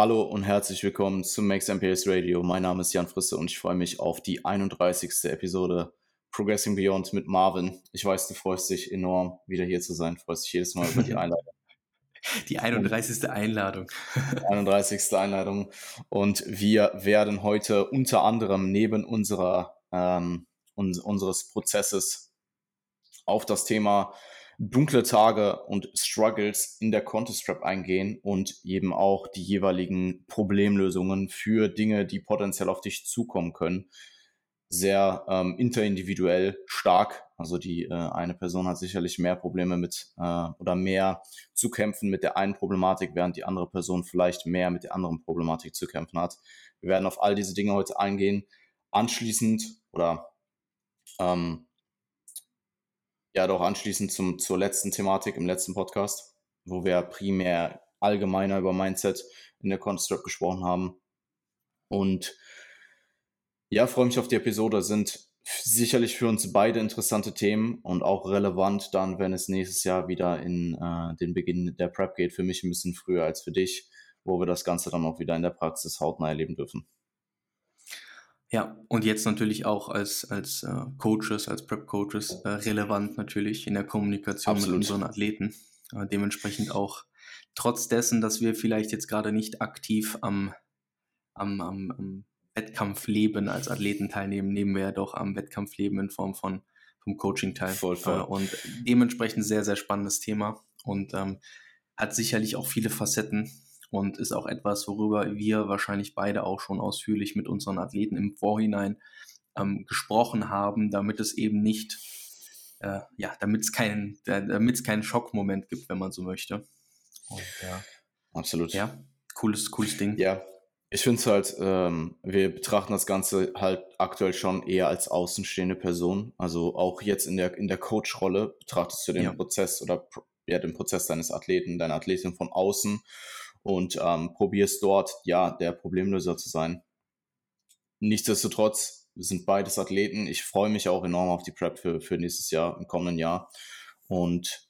Hallo und herzlich willkommen zum Max MPS Radio. Mein Name ist Jan Frisse und ich freue mich auf die 31. Episode Progressing Beyond mit Marvin. Ich weiß, du freust dich enorm, wieder hier zu sein. Du freust dich jedes Mal über die Einladung. Die 31. Einladung. 31. Einladung. Und wir werden heute unter anderem neben unserer, ähm, uns, unseres Prozesses auf das Thema dunkle Tage und Struggles in der Contest Trap eingehen und eben auch die jeweiligen Problemlösungen für Dinge, die potenziell auf dich zukommen können. Sehr ähm, interindividuell stark. Also die äh, eine Person hat sicherlich mehr Probleme mit äh, oder mehr zu kämpfen mit der einen Problematik, während die andere Person vielleicht mehr mit der anderen Problematik zu kämpfen hat. Wir werden auf all diese Dinge heute eingehen. Anschließend oder ähm, ja doch anschließend zum, zur letzten Thematik im letzten Podcast, wo wir primär allgemeiner über Mindset in der Construct gesprochen haben. Und ja, freue mich auf die Episode. Sind sicherlich für uns beide interessante Themen und auch relevant dann, wenn es nächstes Jahr wieder in äh, den Beginn der Prep geht. Für mich ein bisschen früher als für dich, wo wir das Ganze dann auch wieder in der Praxis hautnah erleben dürfen. Ja, und jetzt natürlich auch als, als äh, Coaches, als Prep-Coaches äh, relevant natürlich in der Kommunikation Absolut. mit unseren Athleten. Äh, dementsprechend auch trotz dessen, dass wir vielleicht jetzt gerade nicht aktiv am, am, am, am Wettkampfleben als Athleten teilnehmen, nehmen wir ja doch am Wettkampfleben in Form von vom Coaching teil. Voll, voll. Äh, und dementsprechend sehr, sehr spannendes Thema und ähm, hat sicherlich auch viele Facetten und ist auch etwas, worüber wir wahrscheinlich beide auch schon ausführlich mit unseren Athleten im Vorhinein ähm, gesprochen haben, damit es eben nicht, äh, ja, damit es keinen, damit es keinen Schockmoment gibt, wenn man so möchte. Und, ja. Absolut. Ja, cooles, cooles Ding. Ja, ich finde es halt, ähm, wir betrachten das Ganze halt aktuell schon eher als außenstehende Person. Also auch jetzt in der, in der Coach-Rolle betrachtest du den ja. Prozess oder ja, den Prozess deines Athleten, deiner Athletin von außen und ähm, probierst dort, ja, der Problemlöser zu sein. Nichtsdestotrotz, wir sind beides Athleten. Ich freue mich auch enorm auf die Prep für, für nächstes Jahr, im kommenden Jahr. Und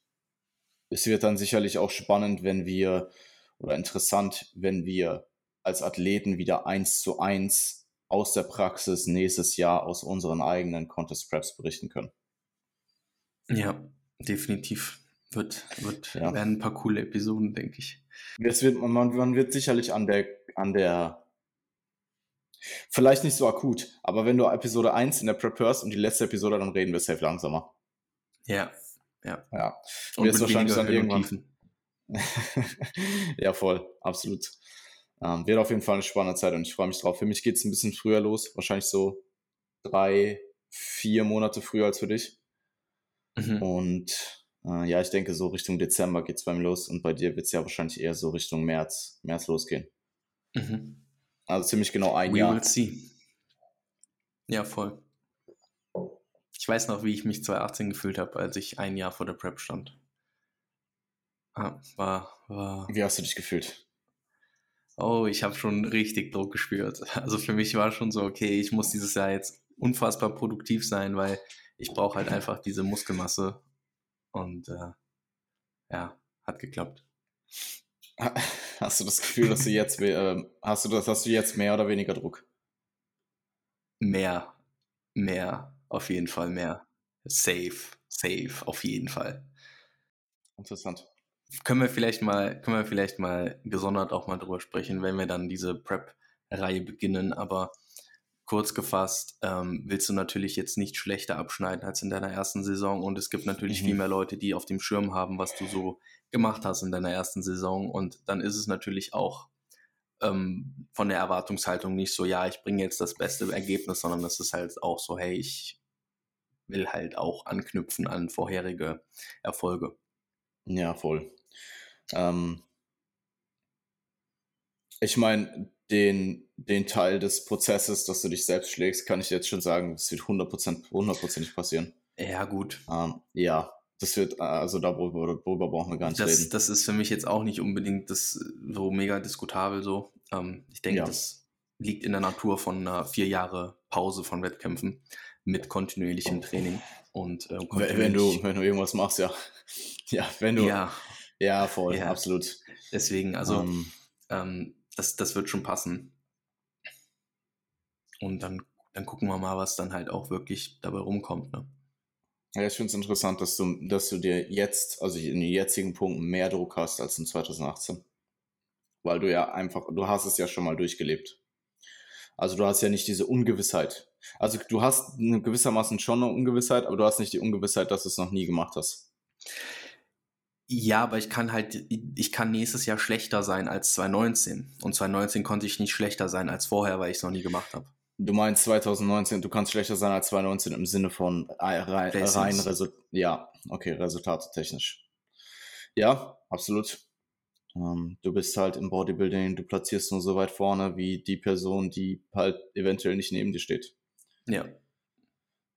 es wird dann sicherlich auch spannend, wenn wir, oder interessant, wenn wir als Athleten wieder eins zu eins aus der Praxis nächstes Jahr aus unseren eigenen Contest Preps berichten können. Ja, definitiv. Wird, wird, ja. werden ein paar coole Episoden, denke ich. Es wird, man, man wird sicherlich an der, an der, vielleicht nicht so akut, aber wenn du Episode 1 in der Prep hörst und die letzte Episode, dann reden wir safe langsamer. Ja, ja. Ja. Und jetzt wahrscheinlich dann irgendwann. ja, voll, absolut. Ähm, wird auf jeden Fall eine spannende Zeit und ich freue mich drauf. Für mich geht es ein bisschen früher los, wahrscheinlich so drei, vier Monate früher als für dich. Mhm. Und äh, ja, ich denke, so Richtung Dezember geht es bei mir los und bei dir wird es ja wahrscheinlich eher so Richtung März, März losgehen. Mhm. Also ziemlich genau ein We Jahr. Will see. Ja, voll. Ich weiß noch, wie ich mich 2018 gefühlt habe, als ich ein Jahr vor der Prep stand. Ah, war, war. Wie hast du dich gefühlt? Oh, ich habe schon richtig Druck gespürt. Also für mich war schon so, okay, ich muss dieses Jahr jetzt unfassbar produktiv sein, weil ich brauche halt einfach diese Muskelmasse und äh, ja, hat geklappt. Hast du das Gefühl, dass du jetzt äh, hast du das, hast du jetzt mehr oder weniger Druck? Mehr, mehr, auf jeden Fall mehr. Safe, safe, auf jeden Fall. Interessant. Können wir vielleicht mal, können wir vielleicht mal gesondert auch mal drüber sprechen, wenn wir dann diese Prep-Reihe beginnen, aber kurz gefasst, ähm, willst du natürlich jetzt nicht schlechter abschneiden als in deiner ersten Saison. Und es gibt natürlich mhm. viel mehr Leute, die auf dem Schirm haben, was du so gemacht hast in deiner ersten Saison. Und dann ist es natürlich auch ähm, von der Erwartungshaltung nicht so, ja, ich bringe jetzt das beste Ergebnis, sondern es ist halt auch so, hey, ich will halt auch anknüpfen an vorherige Erfolge. Ja, voll. Ähm, ich meine, den, den Teil des Prozesses, dass du dich selbst schlägst, kann ich jetzt schon sagen, das wird 100%, hundertprozentig passieren. Ja, gut. Ähm, ja, das wird, also darüber, darüber brauchen wir gar nicht das, reden. Das ist für mich jetzt auch nicht unbedingt das so mega diskutabel so. Ähm, ich denke, ja. das liegt in der Natur von einer vier Jahre Pause von Wettkämpfen mit kontinuierlichem Training. Und, äh, kontinuierlich wenn, du, wenn du irgendwas machst, ja. Ja, wenn du. Ja, ja voll, ja. absolut. Deswegen, also, ähm, ähm das, das wird schon passen. Und dann, dann gucken wir mal, was dann halt auch wirklich dabei rumkommt. Ne? Ja, ich finde es interessant, dass du, dass du dir jetzt, also in den jetzigen Punkten, mehr Druck hast als in 2018. Weil du ja einfach, du hast es ja schon mal durchgelebt. Also du hast ja nicht diese Ungewissheit. Also du hast gewissermaßen schon eine Ungewissheit, aber du hast nicht die Ungewissheit, dass du es noch nie gemacht hast. Ja, aber ich kann halt, ich kann nächstes Jahr schlechter sein als 2019. Und 2019 konnte ich nicht schlechter sein als vorher, weil ich es noch nie gemacht habe. Du meinst 2019, du kannst schlechter sein als 2019 im Sinne von rein, rein Resultat. Ja, okay, Resultate technisch. Ja, absolut. Ähm, du bist halt im Bodybuilding, du platzierst nur so weit vorne wie die Person, die halt eventuell nicht neben dir steht. Ja.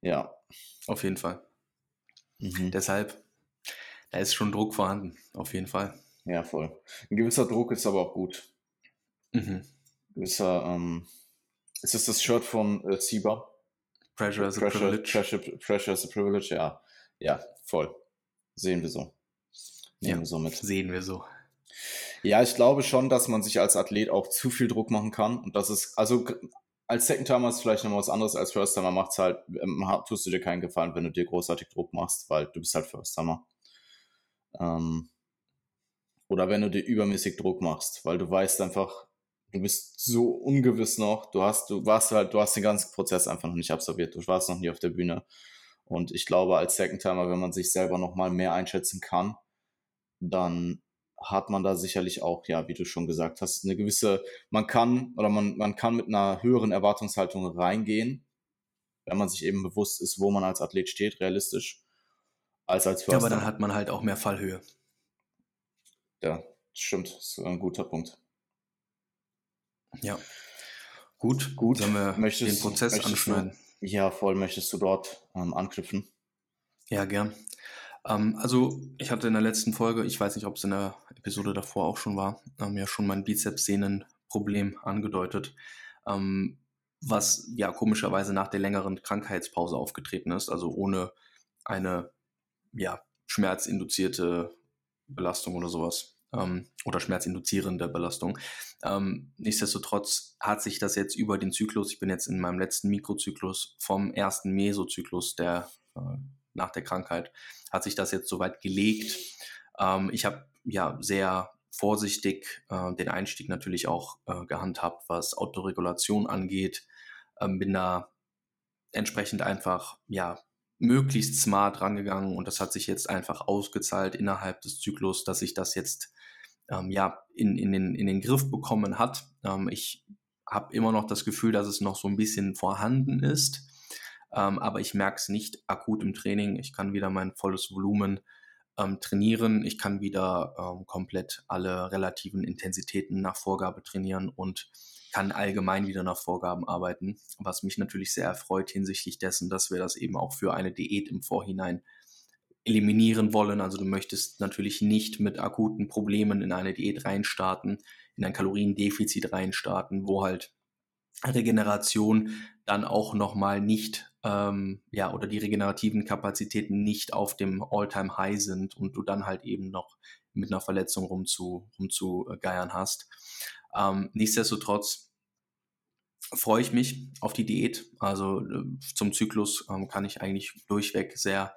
Ja. Auf jeden Fall. Mhm. Deshalb, da ist schon Druck vorhanden, auf jeden Fall. Ja, voll. Ein gewisser Druck ist aber auch gut. Mhm. Gewisser, ähm, ist das das Shirt von äh, Siba? Pressure as a Pressure, Privilege. Pressure, Pressure as a Privilege, ja. Ja, voll. Sehen wir so. Nehmen ja, wir so mit. Sehen wir so. Ja, ich glaube schon, dass man sich als Athlet auch zu viel Druck machen kann. Und das ist, also als Second-Timer ist vielleicht noch was anderes als First-Timer. Macht's halt, ähm, tust du dir keinen Gefallen, wenn du dir großartig Druck machst, weil du bist halt First-Timer. Ähm, oder wenn du dir übermäßig Druck machst, weil du weißt einfach, du bist so ungewiss noch. Du hast, du warst halt, du hast den ganzen Prozess einfach noch nicht absolviert. Du warst noch nie auf der Bühne. Und ich glaube, als Second Timer, wenn man sich selber noch mal mehr einschätzen kann, dann hat man da sicherlich auch, ja, wie du schon gesagt hast, eine gewisse, man kann oder man, man kann mit einer höheren Erwartungshaltung reingehen, wenn man sich eben bewusst ist, wo man als Athlet steht, realistisch, als als First Ja, aber dann hat man halt auch mehr Fallhöhe. Ja, stimmt, das ist ein guter Punkt. Ja. Gut, gut. Sollen wir möchtest, den Prozess anschneiden? Du, ja, voll. Möchtest du dort ähm, anknüpfen? Ja, gern. Ähm, also, ich hatte in der letzten Folge, ich weiß nicht, ob es in der Episode davor auch schon war, ähm, ja schon mein Bizeps-Sehnen-Problem angedeutet, ähm, was ja komischerweise nach der längeren Krankheitspause aufgetreten ist, also ohne eine ja, schmerzinduzierte Belastung oder sowas ähm, oder schmerzinduzierende Belastung. Ähm, nichtsdestotrotz hat sich das jetzt über den Zyklus, ich bin jetzt in meinem letzten Mikrozyklus vom ersten Mesozyklus der äh, nach der Krankheit, hat sich das jetzt soweit gelegt. Ähm, ich habe ja sehr vorsichtig äh, den Einstieg natürlich auch äh, gehandhabt, was Autoregulation angeht. Ähm, bin da entsprechend einfach ja möglichst smart rangegangen und das hat sich jetzt einfach ausgezahlt innerhalb des Zyklus, dass ich das jetzt ähm, ja, in, in, den, in den Griff bekommen hat. Ähm, ich habe immer noch das Gefühl, dass es noch so ein bisschen vorhanden ist, ähm, aber ich merke es nicht akut im Training. Ich kann wieder mein volles Volumen ähm, trainieren. Ich kann wieder ähm, komplett alle relativen Intensitäten nach Vorgabe trainieren und kann allgemein wieder nach Vorgaben arbeiten, was mich natürlich sehr erfreut hinsichtlich dessen, dass wir das eben auch für eine Diät im Vorhinein eliminieren wollen. Also du möchtest natürlich nicht mit akuten Problemen in eine Diät reinstarten, in ein Kaloriendefizit reinstarten, wo halt Regeneration dann auch nochmal nicht, ähm, ja, oder die regenerativen Kapazitäten nicht auf dem All-Time-High sind und du dann halt eben noch mit einer Verletzung rumzu, rumzugeiern hast. Ähm, nichtsdestotrotz freue ich mich auf die Diät. Also äh, zum Zyklus ähm, kann ich eigentlich durchweg sehr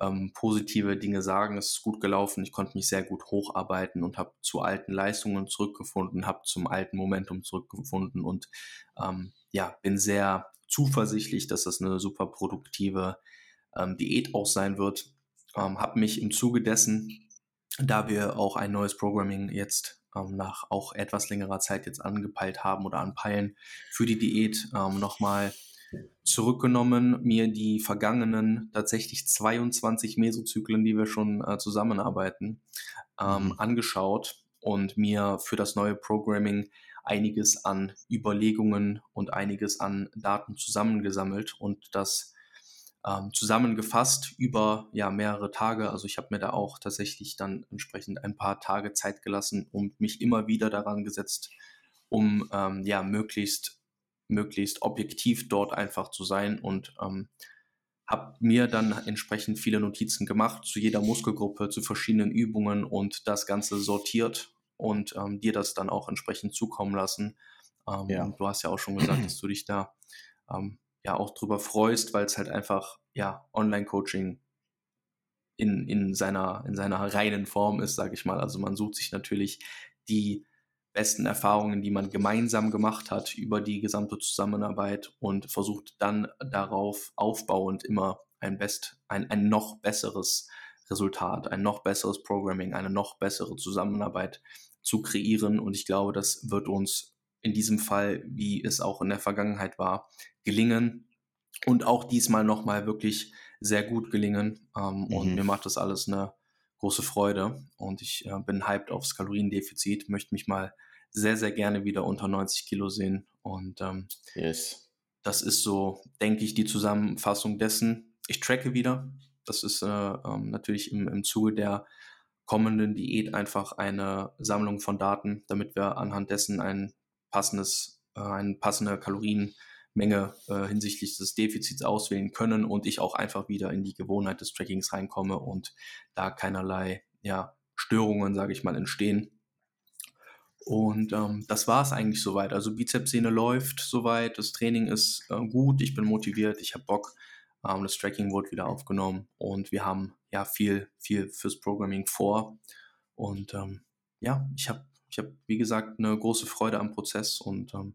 ähm, positive Dinge sagen. Es ist gut gelaufen. Ich konnte mich sehr gut hocharbeiten und habe zu alten Leistungen zurückgefunden, habe zum alten Momentum zurückgefunden und ähm, ja, bin sehr zuversichtlich, dass das eine super produktive ähm, Diät auch sein wird. Ähm, habe mich im Zuge dessen, da wir auch ein neues Programming jetzt ähm, nach auch etwas längerer Zeit jetzt angepeilt haben oder anpeilen für die Diät, ähm, nochmal zurückgenommen, mir die vergangenen tatsächlich 22 Mesozyklen, die wir schon äh, zusammenarbeiten, ähm, mhm. angeschaut und mir für das neue Programming einiges an Überlegungen und einiges an Daten zusammengesammelt und das ähm, zusammengefasst über ja mehrere Tage. Also ich habe mir da auch tatsächlich dann entsprechend ein paar Tage Zeit gelassen und mich immer wieder daran gesetzt, um ähm, ja möglichst möglichst objektiv dort einfach zu sein und ähm, habe mir dann entsprechend viele Notizen gemacht zu jeder Muskelgruppe, zu verschiedenen Übungen und das Ganze sortiert und ähm, dir das dann auch entsprechend zukommen lassen. Ähm, ja. Du hast ja auch schon gesagt, dass du dich da ähm, ja auch drüber freust, weil es halt einfach ja Online-Coaching in, in, seiner, in seiner reinen Form ist, sage ich mal. Also man sucht sich natürlich die besten Erfahrungen, die man gemeinsam gemacht hat über die gesamte Zusammenarbeit und versucht dann darauf aufbauend immer ein best, ein, ein noch besseres Resultat, ein noch besseres Programming, eine noch bessere Zusammenarbeit zu kreieren. Und ich glaube, das wird uns in diesem Fall, wie es auch in der Vergangenheit war, gelingen und auch diesmal nochmal wirklich sehr gut gelingen. Ähm, mhm. Und mir macht das alles eine große Freude und ich äh, bin hyped aufs Kaloriendefizit, möchte mich mal sehr, sehr gerne wieder unter 90 Kilo sehen. Und ähm, yes. das ist so, denke ich, die Zusammenfassung dessen. Ich tracke wieder. Das ist äh, ähm, natürlich im, im Zuge der kommenden Diät einfach eine Sammlung von Daten, damit wir anhand dessen ein passendes, äh, eine passende Kalorienmenge äh, hinsichtlich des Defizits auswählen können und ich auch einfach wieder in die Gewohnheit des Trackings reinkomme und da keinerlei ja, Störungen, sage ich mal, entstehen. Und ähm, das war es eigentlich soweit. Also Bizepssehne läuft soweit, das Training ist äh, gut, ich bin motiviert, ich habe Bock. Ähm, das Tracking wurde wieder aufgenommen und wir haben ja viel, viel fürs Programming vor. Und ähm, ja, ich habe ich habe, wie gesagt, eine große Freude am Prozess und ähm,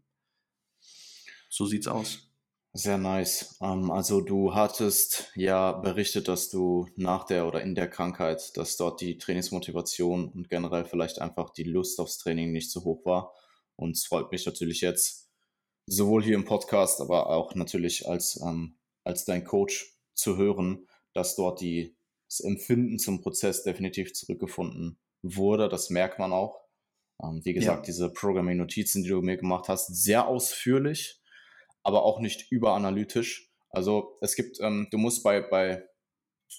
so sieht's aus. Sehr nice. Ähm, also du hattest ja berichtet, dass du nach der oder in der Krankheit, dass dort die Trainingsmotivation und generell vielleicht einfach die Lust aufs Training nicht so hoch war. Und es freut mich natürlich jetzt, sowohl hier im Podcast, aber auch natürlich als, ähm, als dein Coach zu hören, dass dort die, das Empfinden zum Prozess definitiv zurückgefunden wurde. Das merkt man auch. Ähm, wie gesagt, ja. diese Programming-Notizen, die du mir gemacht hast, sehr ausführlich, aber auch nicht überanalytisch. Also es gibt, ähm, du musst bei, bei,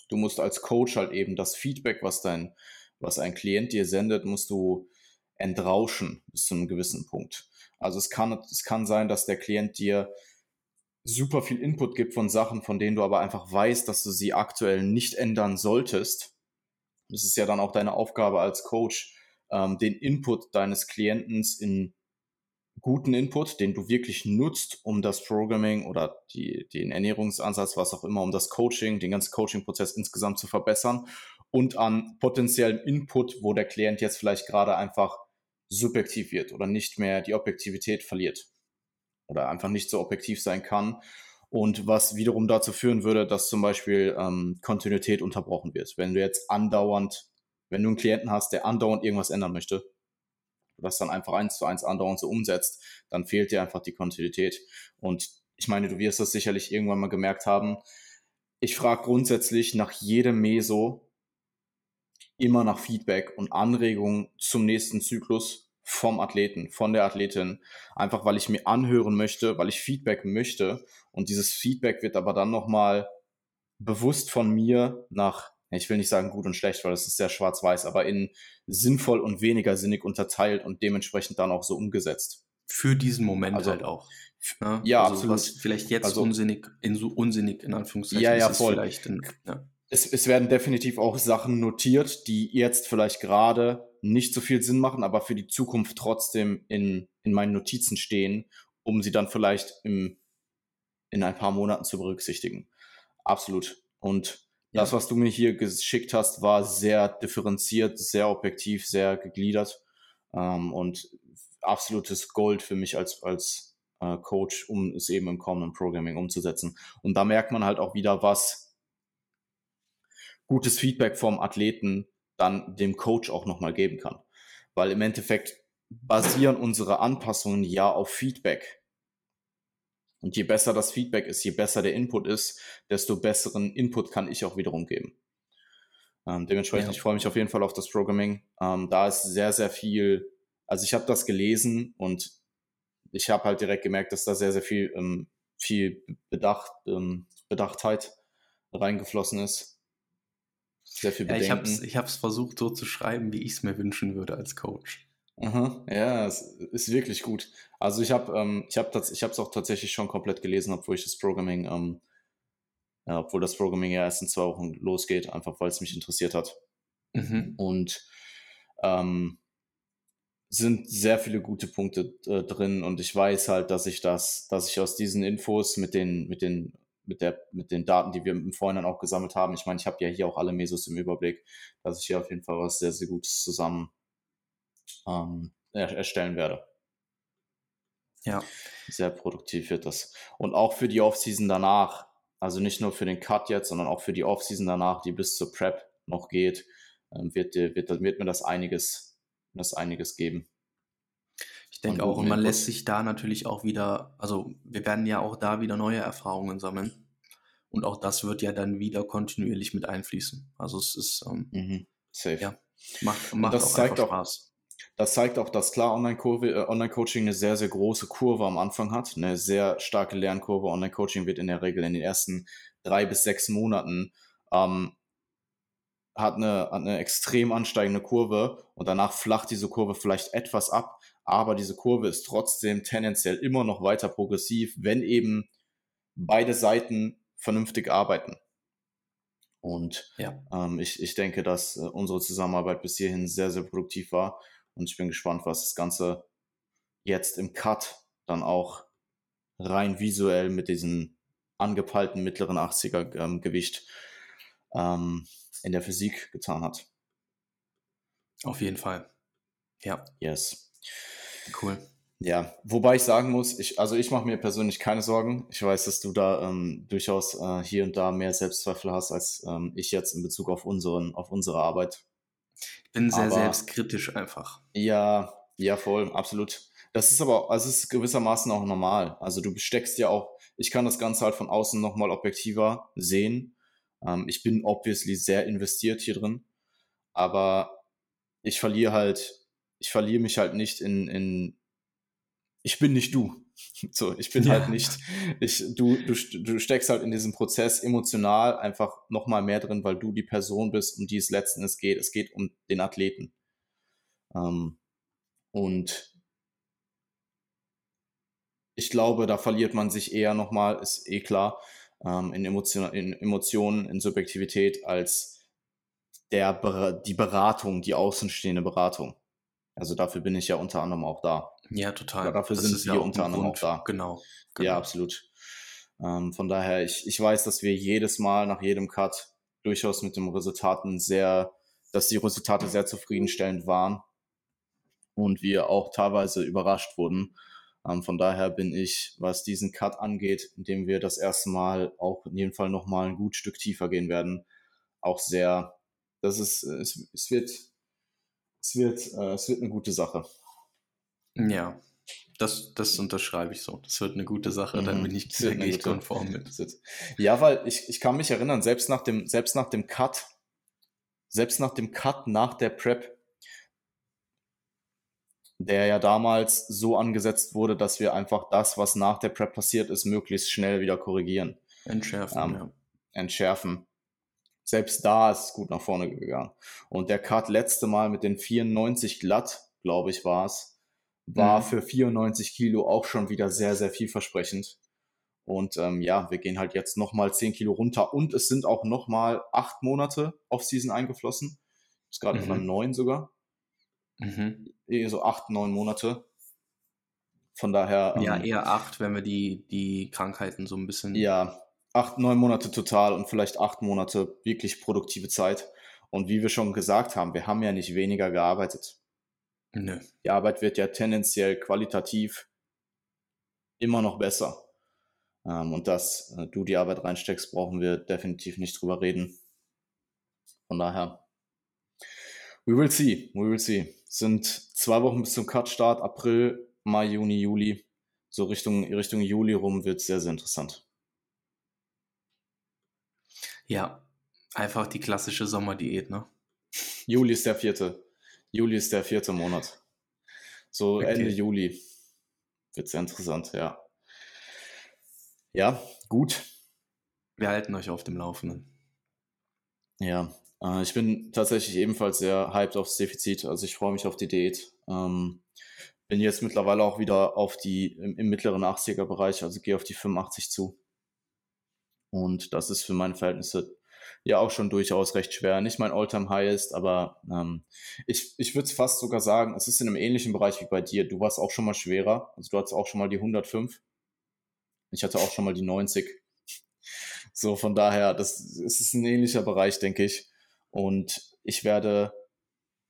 du musst als Coach halt eben das Feedback, was dein, was ein Klient dir sendet, musst du entrauschen bis zu einem gewissen Punkt. Also es kann, es kann sein, dass der Klient dir super viel Input gibt von Sachen, von denen du aber einfach weißt, dass du sie aktuell nicht ändern solltest. Das ist ja dann auch deine Aufgabe als Coach, ähm, den Input deines Klienten in guten Input, den du wirklich nutzt, um das Programming oder die, den Ernährungsansatz, was auch immer, um das Coaching, den ganzen Coaching-Prozess insgesamt zu verbessern und an potenziellem Input, wo der Klient jetzt vielleicht gerade einfach subjektiv wird oder nicht mehr die Objektivität verliert oder einfach nicht so objektiv sein kann und was wiederum dazu führen würde, dass zum Beispiel ähm, Kontinuität unterbrochen wird. Wenn du jetzt andauernd wenn du einen Klienten hast, der andauernd irgendwas ändern möchte, was dann einfach eins zu eins andauernd so umsetzt, dann fehlt dir einfach die Kontinuität. Und ich meine, du wirst das sicherlich irgendwann mal gemerkt haben. Ich frage grundsätzlich nach jedem Meso immer nach Feedback und Anregungen zum nächsten Zyklus vom Athleten, von der Athletin. Einfach weil ich mir anhören möchte, weil ich Feedback möchte. Und dieses Feedback wird aber dann nochmal bewusst von mir nach ich will nicht sagen gut und schlecht, weil das ist sehr schwarz-weiß, aber in sinnvoll und weniger sinnig unterteilt und dementsprechend dann auch so umgesetzt. Für diesen Moment also, halt auch. Ne? Ja, also absolut. Was vielleicht jetzt also, unsinnig, in so unsinnig in Anführungszeichen ja, ja, voll. In, ja. Es, es werden definitiv auch Sachen notiert, die jetzt vielleicht gerade nicht so viel Sinn machen, aber für die Zukunft trotzdem in, in meinen Notizen stehen, um sie dann vielleicht im, in ein paar Monaten zu berücksichtigen. Absolut. Und das, was du mir hier geschickt hast, war sehr differenziert, sehr objektiv, sehr gegliedert ähm, und absolutes Gold für mich als, als äh, Coach, um es eben im kommenden Programming umzusetzen. Und da merkt man halt auch wieder, was gutes Feedback vom Athleten dann dem Coach auch nochmal geben kann. Weil im Endeffekt basieren unsere Anpassungen ja auf Feedback. Und je besser das Feedback ist, je besser der Input ist, desto besseren Input kann ich auch wiederum geben. Ähm, dementsprechend, ja. ich freue mich auf jeden Fall auf das Programming. Ähm, da ist sehr, sehr viel, also ich habe das gelesen und ich habe halt direkt gemerkt, dass da sehr, sehr viel, ähm, viel Bedacht, ähm, Bedachtheit reingeflossen ist. Sehr viel Bedenken. Ja, ich habe es versucht so zu schreiben, wie ich es mir wünschen würde als Coach. Aha, ja, es ist wirklich gut. Also ich habe ähm, ich habe ich habe es auch tatsächlich schon komplett gelesen, obwohl ich das Programming ähm, ja, obwohl das Programming ja erst in zwei Wochen losgeht, einfach weil es mich interessiert hat. Mhm. Und ähm, sind sehr viele gute Punkte äh, drin und ich weiß halt, dass ich das, dass ich aus diesen Infos mit den, mit den, mit der, mit den Daten, die wir im Vorhinein auch gesammelt haben, ich meine, ich habe ja hier auch alle Mesos im Überblick, dass ich hier auf jeden Fall was sehr, sehr Gutes zusammen ähm, erstellen werde. Ja. Sehr produktiv wird das. Und auch für die Offseason danach, also nicht nur für den Cut jetzt, sondern auch für die Offseason danach, die bis zur Prep noch geht, ähm, wird, wird, wird mir das einiges das einiges geben. Ich denke auch, und man lässt sich da natürlich auch wieder, also wir werden ja auch da wieder neue Erfahrungen sammeln. Und auch das wird ja dann wieder kontinuierlich mit einfließen. Also es ist ähm, mhm. safe. Ja, macht, macht das auch zeigt auch, Spaß. Das zeigt auch, dass klar Online-Coaching äh, Online eine sehr, sehr große Kurve am Anfang hat. Eine sehr starke Lernkurve. Online-Coaching wird in der Regel in den ersten drei bis sechs Monaten ähm, hat eine, hat eine extrem ansteigende Kurve und danach flacht diese Kurve vielleicht etwas ab, aber diese Kurve ist trotzdem tendenziell immer noch weiter progressiv, wenn eben beide Seiten vernünftig arbeiten. Und ja. ähm, ich, ich denke, dass äh, unsere Zusammenarbeit bis hierhin sehr, sehr produktiv war und ich bin gespannt, was das Ganze jetzt im Cut dann auch rein visuell mit diesem angepeilten mittleren 80er ähm, Gewicht ähm, in der Physik getan hat. Auf jeden Fall. Ja. Yes. Cool. Ja, wobei ich sagen muss, ich, also ich mache mir persönlich keine Sorgen. Ich weiß, dass du da ähm, durchaus äh, hier und da mehr Selbstzweifel hast als ähm, ich jetzt in Bezug auf unseren, auf unsere Arbeit. Ich bin sehr aber, selbstkritisch einfach. Ja, ja, voll, absolut. Das ist aber, also es ist gewissermaßen auch normal. Also du besteckst ja auch, ich kann das Ganze halt von außen nochmal objektiver sehen ähm, ich bin obviously sehr investiert hier drin, aber ich verliere halt, ich verliere mich halt nicht in, in ich bin nicht du. So, ich bin halt ja. halt nicht, ich, du, du, du steckst halt in diesem Prozess emotional einfach nochmal mehr drin, weil du die Person bist, um die es letzten Endes geht. Es geht um den Athleten. Ähm, und ich glaube, da verliert man sich eher nochmal, ist eh klar, ähm, in, Emotion, in Emotionen, in Subjektivität als der, die Beratung, die außenstehende Beratung. Also dafür bin ich ja unter anderem auch da. Ja, total. Aber dafür das sind wir ja unter anderem auch da. Genau, genau. Ja, absolut. Ähm, von daher, ich, ich weiß, dass wir jedes Mal nach jedem Cut durchaus mit den Resultaten sehr, dass die Resultate sehr zufriedenstellend waren und wir auch teilweise überrascht wurden. Ähm, von daher bin ich, was diesen Cut angeht, indem wir das erste Mal auch in jedem Fall nochmal ein gut Stück tiefer gehen werden, auch sehr, das ist, es, es wird, es wird, äh, es wird eine gute Sache. Ja, das, das unterschreibe ich so. Das wird eine gute Sache, mhm. dann bin ich sehr gehe konform mit. Ja, weil ich, ich kann mich erinnern, selbst nach dem, selbst nach dem Cut, selbst nach dem Cut nach der Prep, der ja damals so angesetzt wurde, dass wir einfach das, was nach der Prep passiert ist, möglichst schnell wieder korrigieren. Entschärfen, ähm, ja. Entschärfen. Selbst da ist es gut nach vorne gegangen. Und der Cut letzte Mal mit den 94 glatt, glaube ich, war es, war mhm. für 94 Kilo auch schon wieder sehr, sehr vielversprechend. Und ähm, ja, wir gehen halt jetzt nochmal 10 Kilo runter und es sind auch nochmal acht Monate Off-Season eingeflossen. Ist gerade mhm. beim neun sogar. Mhm. So acht, neun Monate. Von daher. Ja, ähm, eher acht, wenn wir die, die Krankheiten so ein bisschen. Ja, acht, neun Monate total und vielleicht acht Monate wirklich produktive Zeit. Und wie wir schon gesagt haben, wir haben ja nicht weniger gearbeitet. Nö. Die Arbeit wird ja tendenziell qualitativ immer noch besser. Ähm, und dass äh, du die Arbeit reinsteckst, brauchen wir definitiv nicht drüber reden. Von daher, we will see, we will see sind zwei Wochen bis zum Cut-Start, April, Mai, Juni, Juli. So Richtung, Richtung Juli rum wird es sehr, sehr interessant. Ja, einfach die klassische Sommerdiät, ne? Juli ist der vierte. Juli ist der vierte Monat. So okay. Ende Juli wird sehr interessant, ja. Ja, gut. Wir halten euch auf dem Laufenden. Ja, äh, ich bin tatsächlich ebenfalls sehr hyped aufs Defizit. Also ich freue mich auf die Diät. Ähm, bin jetzt mittlerweile auch wieder auf die im, im mittleren 80er Bereich, also gehe auf die 85 zu. Und das ist für meine Verhältnisse ja auch schon durchaus recht schwer. Nicht mein Alltime high ist, aber ähm, ich, ich würde es fast sogar sagen, es ist in einem ähnlichen Bereich wie bei dir. Du warst auch schon mal schwerer. Also du hattest auch schon mal die 105. Ich hatte auch schon mal die 90. So, von daher, das, das ist ein ähnlicher Bereich, denke ich. Und ich werde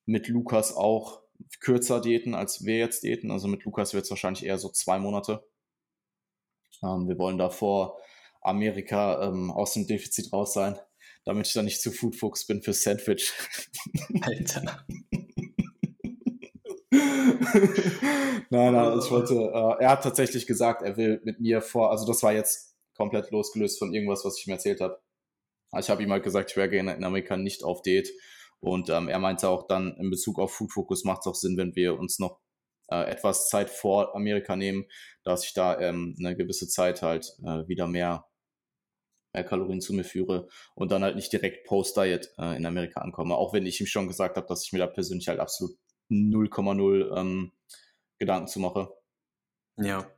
mit Lukas auch kürzer diäten, als wir jetzt diäten. Also mit Lukas wird es wahrscheinlich eher so zwei Monate. Ähm, wir wollen da vor Amerika ähm, aus dem Defizit raus sein damit ich da nicht zu Foodfuchs bin für Sandwich. Alter. nein, nein, ich wollte, äh, er hat tatsächlich gesagt, er will mit mir vor, also das war jetzt komplett losgelöst von irgendwas, was ich mir erzählt habe. Ich habe ihm halt gesagt, ich wäre gerne in Amerika nicht auf Date. Und ähm, er meinte auch dann in Bezug auf Food Focus macht es auch Sinn, wenn wir uns noch äh, etwas Zeit vor Amerika nehmen, dass ich da ähm, eine gewisse Zeit halt äh, wieder mehr mehr Kalorien zu mir führe und dann halt nicht direkt Post-Diet äh, in Amerika ankomme. Auch wenn ich ihm schon gesagt habe, dass ich mir da persönlich halt absolut 0,0 ähm, Gedanken zu mache. Ja.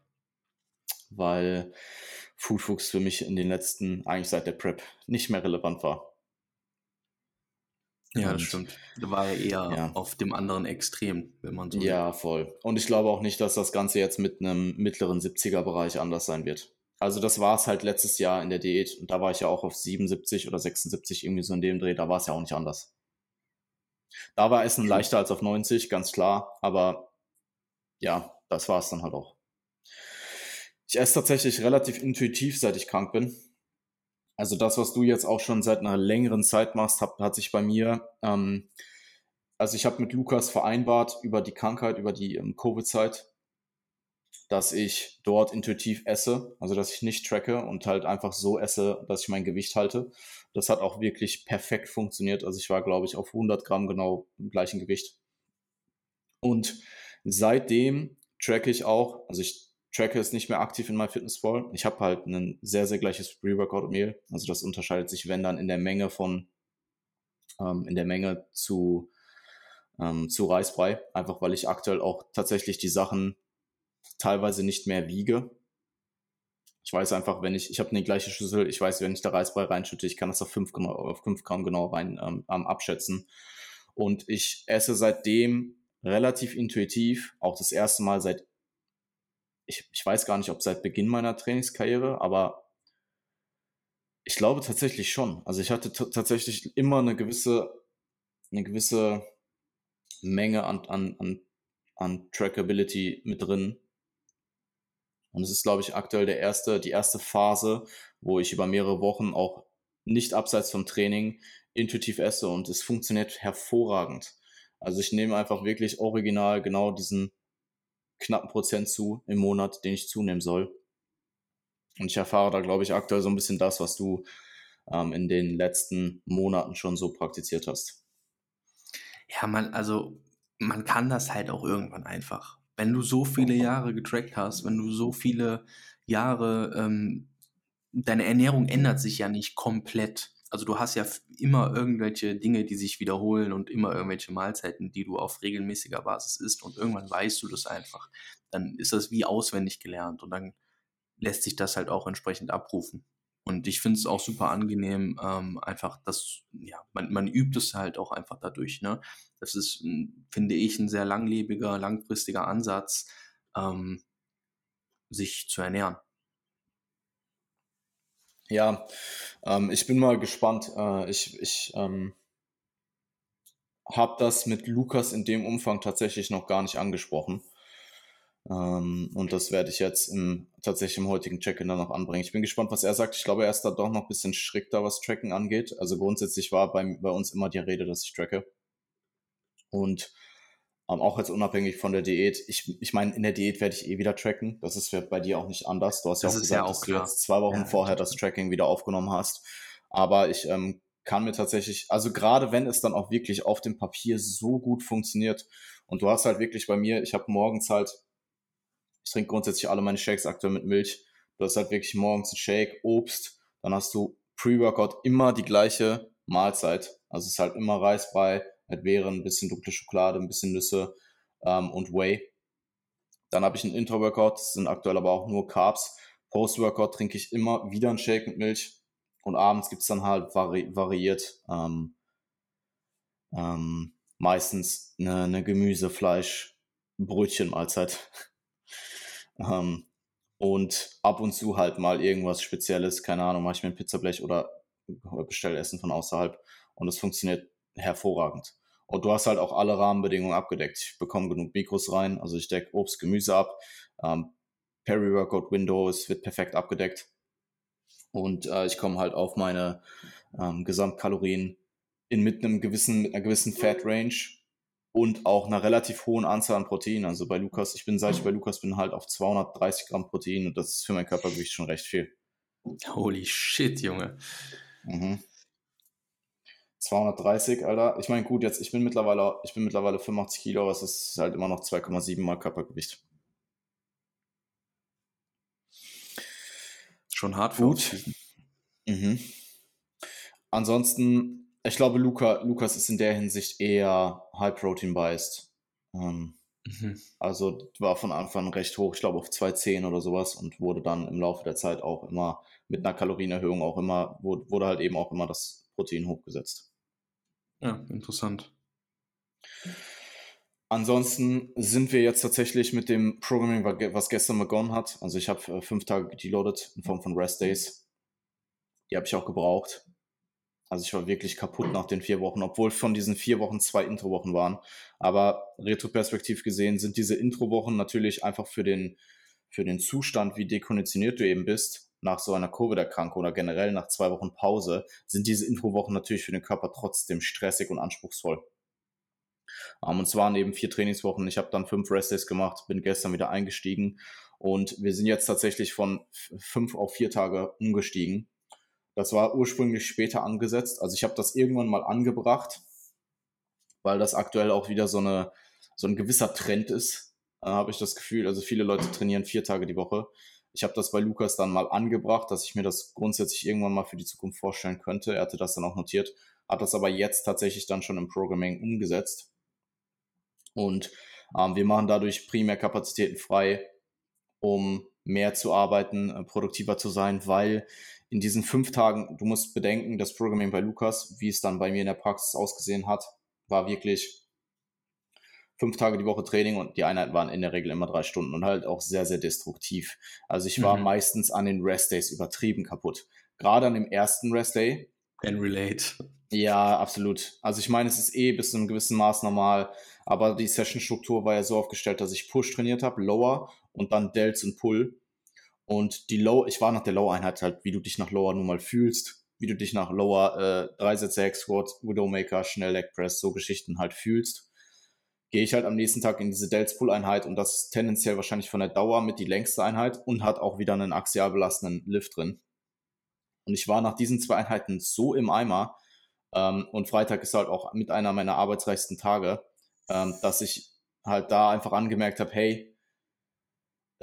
Weil Food Foods für mich in den letzten, eigentlich seit der Prep, nicht mehr relevant war. Ja, das stimmt. Da war er eher ja. auf dem anderen Extrem, wenn man so. Ja, voll. Und ich glaube auch nicht, dass das Ganze jetzt mit einem mittleren 70er-Bereich anders sein wird. Also das war es halt letztes Jahr in der Diät und da war ich ja auch auf 77 oder 76 irgendwie so in dem Dreh, da war es ja auch nicht anders. Da war Essen leichter als auf 90, ganz klar, aber ja, das war es dann halt auch. Ich esse tatsächlich relativ intuitiv, seit ich krank bin. Also das, was du jetzt auch schon seit einer längeren Zeit machst, hat, hat sich bei mir, ähm, also ich habe mit Lukas vereinbart über die Krankheit, über die ähm, Covid-Zeit, dass ich dort intuitiv esse, also dass ich nicht tracke und halt einfach so esse, dass ich mein Gewicht halte. Das hat auch wirklich perfekt funktioniert. Also ich war, glaube ich, auf 100 Gramm genau im gleichen Gewicht. Und seitdem tracke ich auch, also ich tracke es nicht mehr aktiv in MyFitnessPal. Ich habe halt ein sehr, sehr gleiches Pre-Workout-Meal. Also das unterscheidet sich, wenn dann in der Menge von, ähm, in der Menge zu, ähm, zu Reisbrei. Einfach weil ich aktuell auch tatsächlich die Sachen teilweise nicht mehr wiege. Ich weiß einfach, wenn ich, ich habe eine gleiche Schüssel, ich weiß, wenn ich da Reisbrei reinschütte, ich kann das auf 5, genau, auf 5 Gramm genau rein ähm, abschätzen. Und ich esse seitdem relativ intuitiv, auch das erste Mal seit, ich, ich weiß gar nicht, ob seit Beginn meiner Trainingskarriere, aber ich glaube tatsächlich schon. Also ich hatte tatsächlich immer eine gewisse, eine gewisse Menge an, an, an, an Trackability mit drin, und es ist, glaube ich, aktuell der erste, die erste Phase, wo ich über mehrere Wochen auch nicht abseits vom Training intuitiv esse und es funktioniert hervorragend. Also ich nehme einfach wirklich original genau diesen knappen Prozent zu im Monat, den ich zunehmen soll. Und ich erfahre da, glaube ich, aktuell so ein bisschen das, was du ähm, in den letzten Monaten schon so praktiziert hast. Ja, man, also man kann das halt auch irgendwann einfach. Wenn du so viele Jahre getrackt hast, wenn du so viele Jahre, ähm, deine Ernährung ändert sich ja nicht komplett. Also du hast ja immer irgendwelche Dinge, die sich wiederholen und immer irgendwelche Mahlzeiten, die du auf regelmäßiger Basis isst und irgendwann weißt du das einfach. Dann ist das wie auswendig gelernt und dann lässt sich das halt auch entsprechend abrufen. Und ich finde es auch super angenehm, ähm, einfach, dass, ja, man, man übt es halt auch einfach dadurch. Ne? Das ist, finde ich, ein sehr langlebiger, langfristiger Ansatz, ähm, sich zu ernähren. Ja, ähm, ich bin mal gespannt. Äh, ich ich ähm, habe das mit Lukas in dem Umfang tatsächlich noch gar nicht angesprochen. Ähm, und das werde ich jetzt im, tatsächlich im heutigen Check-in dann noch anbringen. Ich bin gespannt, was er sagt. Ich glaube, er ist da doch noch ein bisschen strikter, was Tracken angeht. Also grundsätzlich war bei, bei uns immer die Rede, dass ich tracke. Und ähm, auch jetzt unabhängig von der Diät. Ich, ich meine, in der Diät werde ich eh wieder tracken. Das ist bei dir auch nicht anders. Du hast ja auch gesagt, ja auch dass klar. du jetzt zwei Wochen ja, vorher das Tracking wieder aufgenommen hast. Aber ich ähm, kann mir tatsächlich, also gerade wenn es dann auch wirklich auf dem Papier so gut funktioniert und du hast halt wirklich bei mir, ich habe morgens halt ich trinke grundsätzlich alle meine Shakes aktuell mit Milch. Du hast halt wirklich morgens ein Shake, Obst, dann hast du Pre-Workout immer die gleiche Mahlzeit. Also es ist halt immer Reisbrei mit Beeren, ein bisschen dunkle Schokolade, ein bisschen Nüsse ähm, und Whey. Dann habe ich einen Intra-Workout, das sind aktuell aber auch nur Carbs. Post-Workout trinke ich immer wieder einen Shake mit Milch Und abends gibt es dann halt vari variiert ähm, ähm, meistens eine, eine Gemüse, Fleisch, Brötchen Mahlzeit. Ähm, und ab und zu halt mal irgendwas Spezielles, keine Ahnung, mache ich mir ein Pizzablech oder bestelle Essen von außerhalb und es funktioniert hervorragend. Und du hast halt auch alle Rahmenbedingungen abgedeckt. Ich bekomme genug Mikros rein, also ich decke Obst, Gemüse ab. Ähm, Peri-Workout Windows wird perfekt abgedeckt. Und äh, ich komme halt auf meine ähm, Gesamtkalorien in mit einem gewissen, mit einer gewissen Fat Range und auch einer relativ hohen Anzahl an Proteinen. Also bei Lukas, ich bin, seit ich bei Lukas bin, halt auf 230 Gramm Protein und das ist für mein Körpergewicht schon recht viel. Holy shit, Junge. Mhm. 230, Alter. Ich meine, gut, jetzt, ich bin mittlerweile, ich bin mittlerweile 85 Kilo, aber es ist halt immer noch 2,7 mal Körpergewicht. Schon hart gut. Mhm. Ansonsten, ich glaube, Luca, Lukas ist in der Hinsicht eher High Protein biased. Ähm, mhm. Also war von Anfang an recht hoch, ich glaube auf 2,10 oder sowas und wurde dann im Laufe der Zeit auch immer mit einer Kalorienerhöhung auch immer, wurde halt eben auch immer das Protein hochgesetzt. Ja, interessant. Ansonsten sind wir jetzt tatsächlich mit dem Programming, was gestern begonnen hat. Also ich habe äh, fünf Tage deloaded in Form von Rest Days. Die habe ich auch gebraucht. Also ich war wirklich kaputt nach den vier Wochen, obwohl von diesen vier Wochen zwei Intro-Wochen waren. Aber retroperspektiv gesehen sind diese Intro-Wochen natürlich einfach für den, für den Zustand, wie dekonditioniert du eben bist, nach so einer Covid-Erkrankung oder generell nach zwei Wochen Pause, sind diese Intro-Wochen natürlich für den Körper trotzdem stressig und anspruchsvoll. Um, ähm, und es waren eben vier Trainingswochen. Ich habe dann fünf Restdays gemacht, bin gestern wieder eingestiegen und wir sind jetzt tatsächlich von fünf auf vier Tage umgestiegen. Das war ursprünglich später angesetzt. Also ich habe das irgendwann mal angebracht, weil das aktuell auch wieder so, eine, so ein gewisser Trend ist, äh, habe ich das Gefühl. Also viele Leute trainieren vier Tage die Woche. Ich habe das bei Lukas dann mal angebracht, dass ich mir das grundsätzlich irgendwann mal für die Zukunft vorstellen könnte. Er hatte das dann auch notiert, hat das aber jetzt tatsächlich dann schon im Programming umgesetzt. Und ähm, wir machen dadurch primär Kapazitäten frei, um mehr zu arbeiten, äh, produktiver zu sein, weil in diesen fünf Tagen, du musst bedenken, das Programming bei Lukas, wie es dann bei mir in der Praxis ausgesehen hat, war wirklich fünf Tage die Woche Training und die Einheiten waren in der Regel immer drei Stunden und halt auch sehr, sehr destruktiv. Also ich war mhm. meistens an den Restdays übertrieben kaputt. Gerade an dem ersten Restday. Can relate. Ja, absolut. Also ich meine, es ist eh bis zu einem gewissen Maß normal, aber die Session-Struktur war ja so aufgestellt, dass ich Push trainiert habe, Lower und dann Delts und Pull. Und die Low, ich war nach der Low-Einheit halt, wie du dich nach Lower nun mal fühlst, wie du dich nach Lower äh, 3 Sätze Hex Widowmaker, schnell Leg Press, so Geschichten halt fühlst gehe ich halt am nächsten Tag in diese Delts Pull Einheit und das tendenziell wahrscheinlich von der Dauer mit die längste Einheit und hat auch wieder einen axial belastenden Lift drin. Und ich war nach diesen zwei Einheiten so im Eimer ähm, und Freitag ist halt auch mit einer meiner arbeitsreichsten Tage, ähm, dass ich halt da einfach angemerkt habe, hey,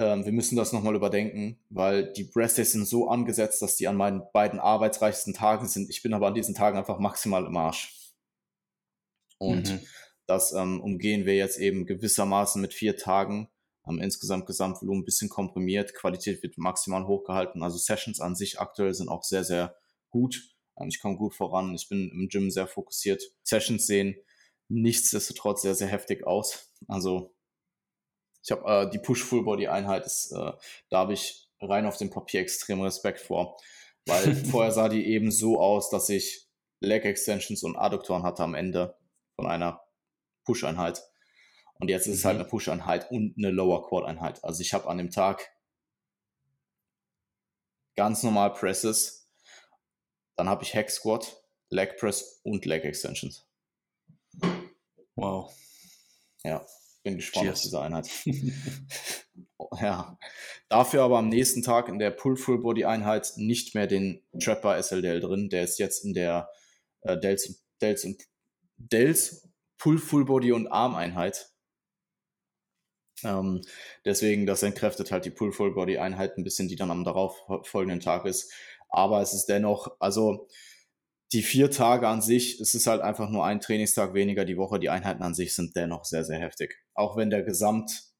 ähm, wir müssen das nochmal überdenken, weil die Breast Days sind so angesetzt, dass die an meinen beiden arbeitsreichsten Tagen sind. Ich bin aber an diesen Tagen einfach maximal im Arsch. Und mhm. Das ähm, umgehen wir jetzt eben gewissermaßen mit vier Tagen. Ähm, insgesamt Gesamtvolumen ein bisschen komprimiert. Qualität wird maximal hochgehalten. Also Sessions an sich aktuell sind auch sehr, sehr gut. Ähm, ich komme gut voran. Ich bin im Gym sehr fokussiert. Sessions sehen nichtsdestotrotz sehr, sehr heftig aus. Also ich habe äh, die Push-Full-Body-Einheit, äh, da habe ich rein auf dem Papier extrem Respekt vor. Weil vorher sah die eben so aus, dass ich Leg Extensions und Adduktoren hatte am Ende von einer Push-Einheit. Und jetzt ist es halt mhm. eine Push-Einheit und eine Lower Quad-Einheit. Also ich habe an dem Tag ganz normal Presses, dann habe ich Hack Squat, Leg Press und Leg Extensions. Wow. Ja, bin gespannt Cheers. auf diese Einheit. ja. Dafür aber am nächsten Tag in der Pull-Full-Body-Einheit nicht mehr den Trapper SLDL drin. Der ist jetzt in der äh, Dells, Dells, und, Dells Pull, Full Body und Armeinheit. Ähm, deswegen, das entkräftet halt die Pull Full Body Einheit ein bisschen, die dann am darauf folgenden Tag ist. Aber es ist dennoch, also die vier Tage an sich, es ist halt einfach nur ein Trainingstag weniger die Woche. Die Einheiten an sich sind dennoch sehr, sehr heftig. Auch wenn der Gesamt,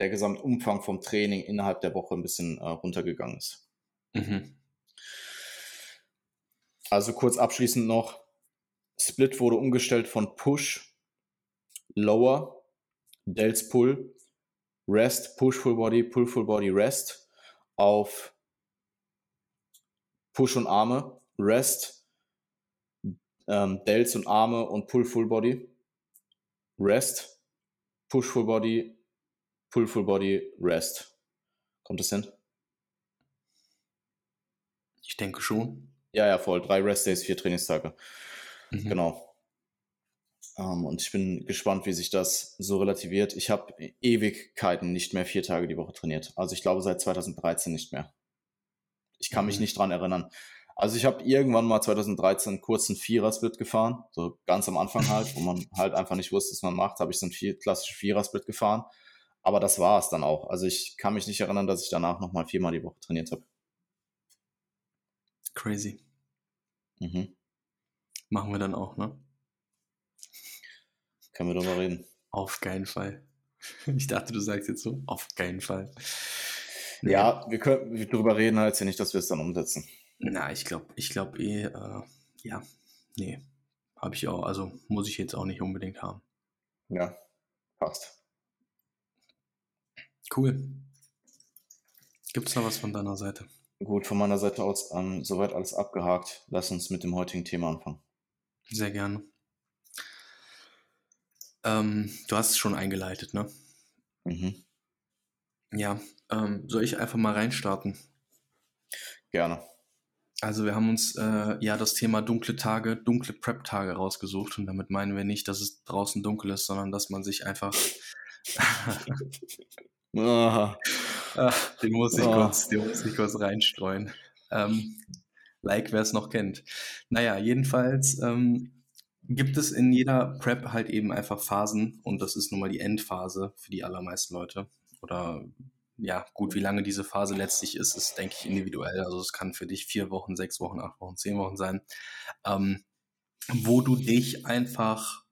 der Gesamtumfang vom Training innerhalb der Woche ein bisschen äh, runtergegangen ist. Mhm. Also kurz abschließend noch, Split wurde umgestellt von Push, Lower, Delts Pull, Rest, Push Full Body, Pull Full Body, Rest auf Push und Arme, Rest, ähm, Delts und Arme und Pull Full Body, Rest, Push Full Body, Pull Full Body, Rest. Kommt das hin? Ich denke schon. Ja, ja, voll. Drei Rest Days, vier Trainingstage. Mhm. Genau. Um, ähm, und ich bin gespannt, wie sich das so relativiert. Ich habe Ewigkeiten nicht mehr vier Tage die Woche trainiert. Also ich glaube seit 2013 nicht mehr. Ich kann mhm. mich nicht dran erinnern. Also ich habe irgendwann mal 2013 kurz einen Vierer-Split gefahren, so ganz am Anfang halt, wo man halt einfach nicht wusste, was man macht, habe ich so einen vier, klassischen Vierer-Split gefahren. Aber das war es dann auch. Also ich kann mich nicht erinnern, dass ich danach nochmal viermal die Woche trainiert habe. Crazy. Mhm. Machen wir dann auch, ne? Können wir darüber reden. Auf keinen Fall. Ich dachte, du sagst jetzt so, auf keinen Fall. Nee. Ja, wir können darüber reden, heißt ja nicht, dass wir es dann umsetzen. Na, ich glaube, ich glaube eh, äh, ja, nee, habe ich auch, also muss ich jetzt auch nicht unbedingt haben. Ja, passt. Cool. Gibt es noch was von deiner Seite? Gut, von meiner Seite aus ähm, soweit alles abgehakt. Lass uns mit dem heutigen Thema anfangen. Sehr gerne. Ähm, du hast es schon eingeleitet, ne? Mhm. Ja, ähm, soll ich einfach mal reinstarten? Gerne. Also wir haben uns äh, ja das Thema dunkle Tage, dunkle Prep-Tage rausgesucht und damit meinen wir nicht, dass es draußen dunkel ist, sondern dass man sich einfach Ah, den, muss ich oh. kurz, den muss ich kurz reinstreuen. Ähm, like, wer es noch kennt. Naja, jedenfalls ähm, gibt es in jeder Prep halt eben einfach Phasen und das ist nun mal die Endphase für die allermeisten Leute. Oder ja, gut, wie lange diese Phase letztlich ist, ist, denke ich, individuell. Also es kann für dich vier Wochen, sechs Wochen, acht Wochen, zehn Wochen sein, ähm, wo du dich einfach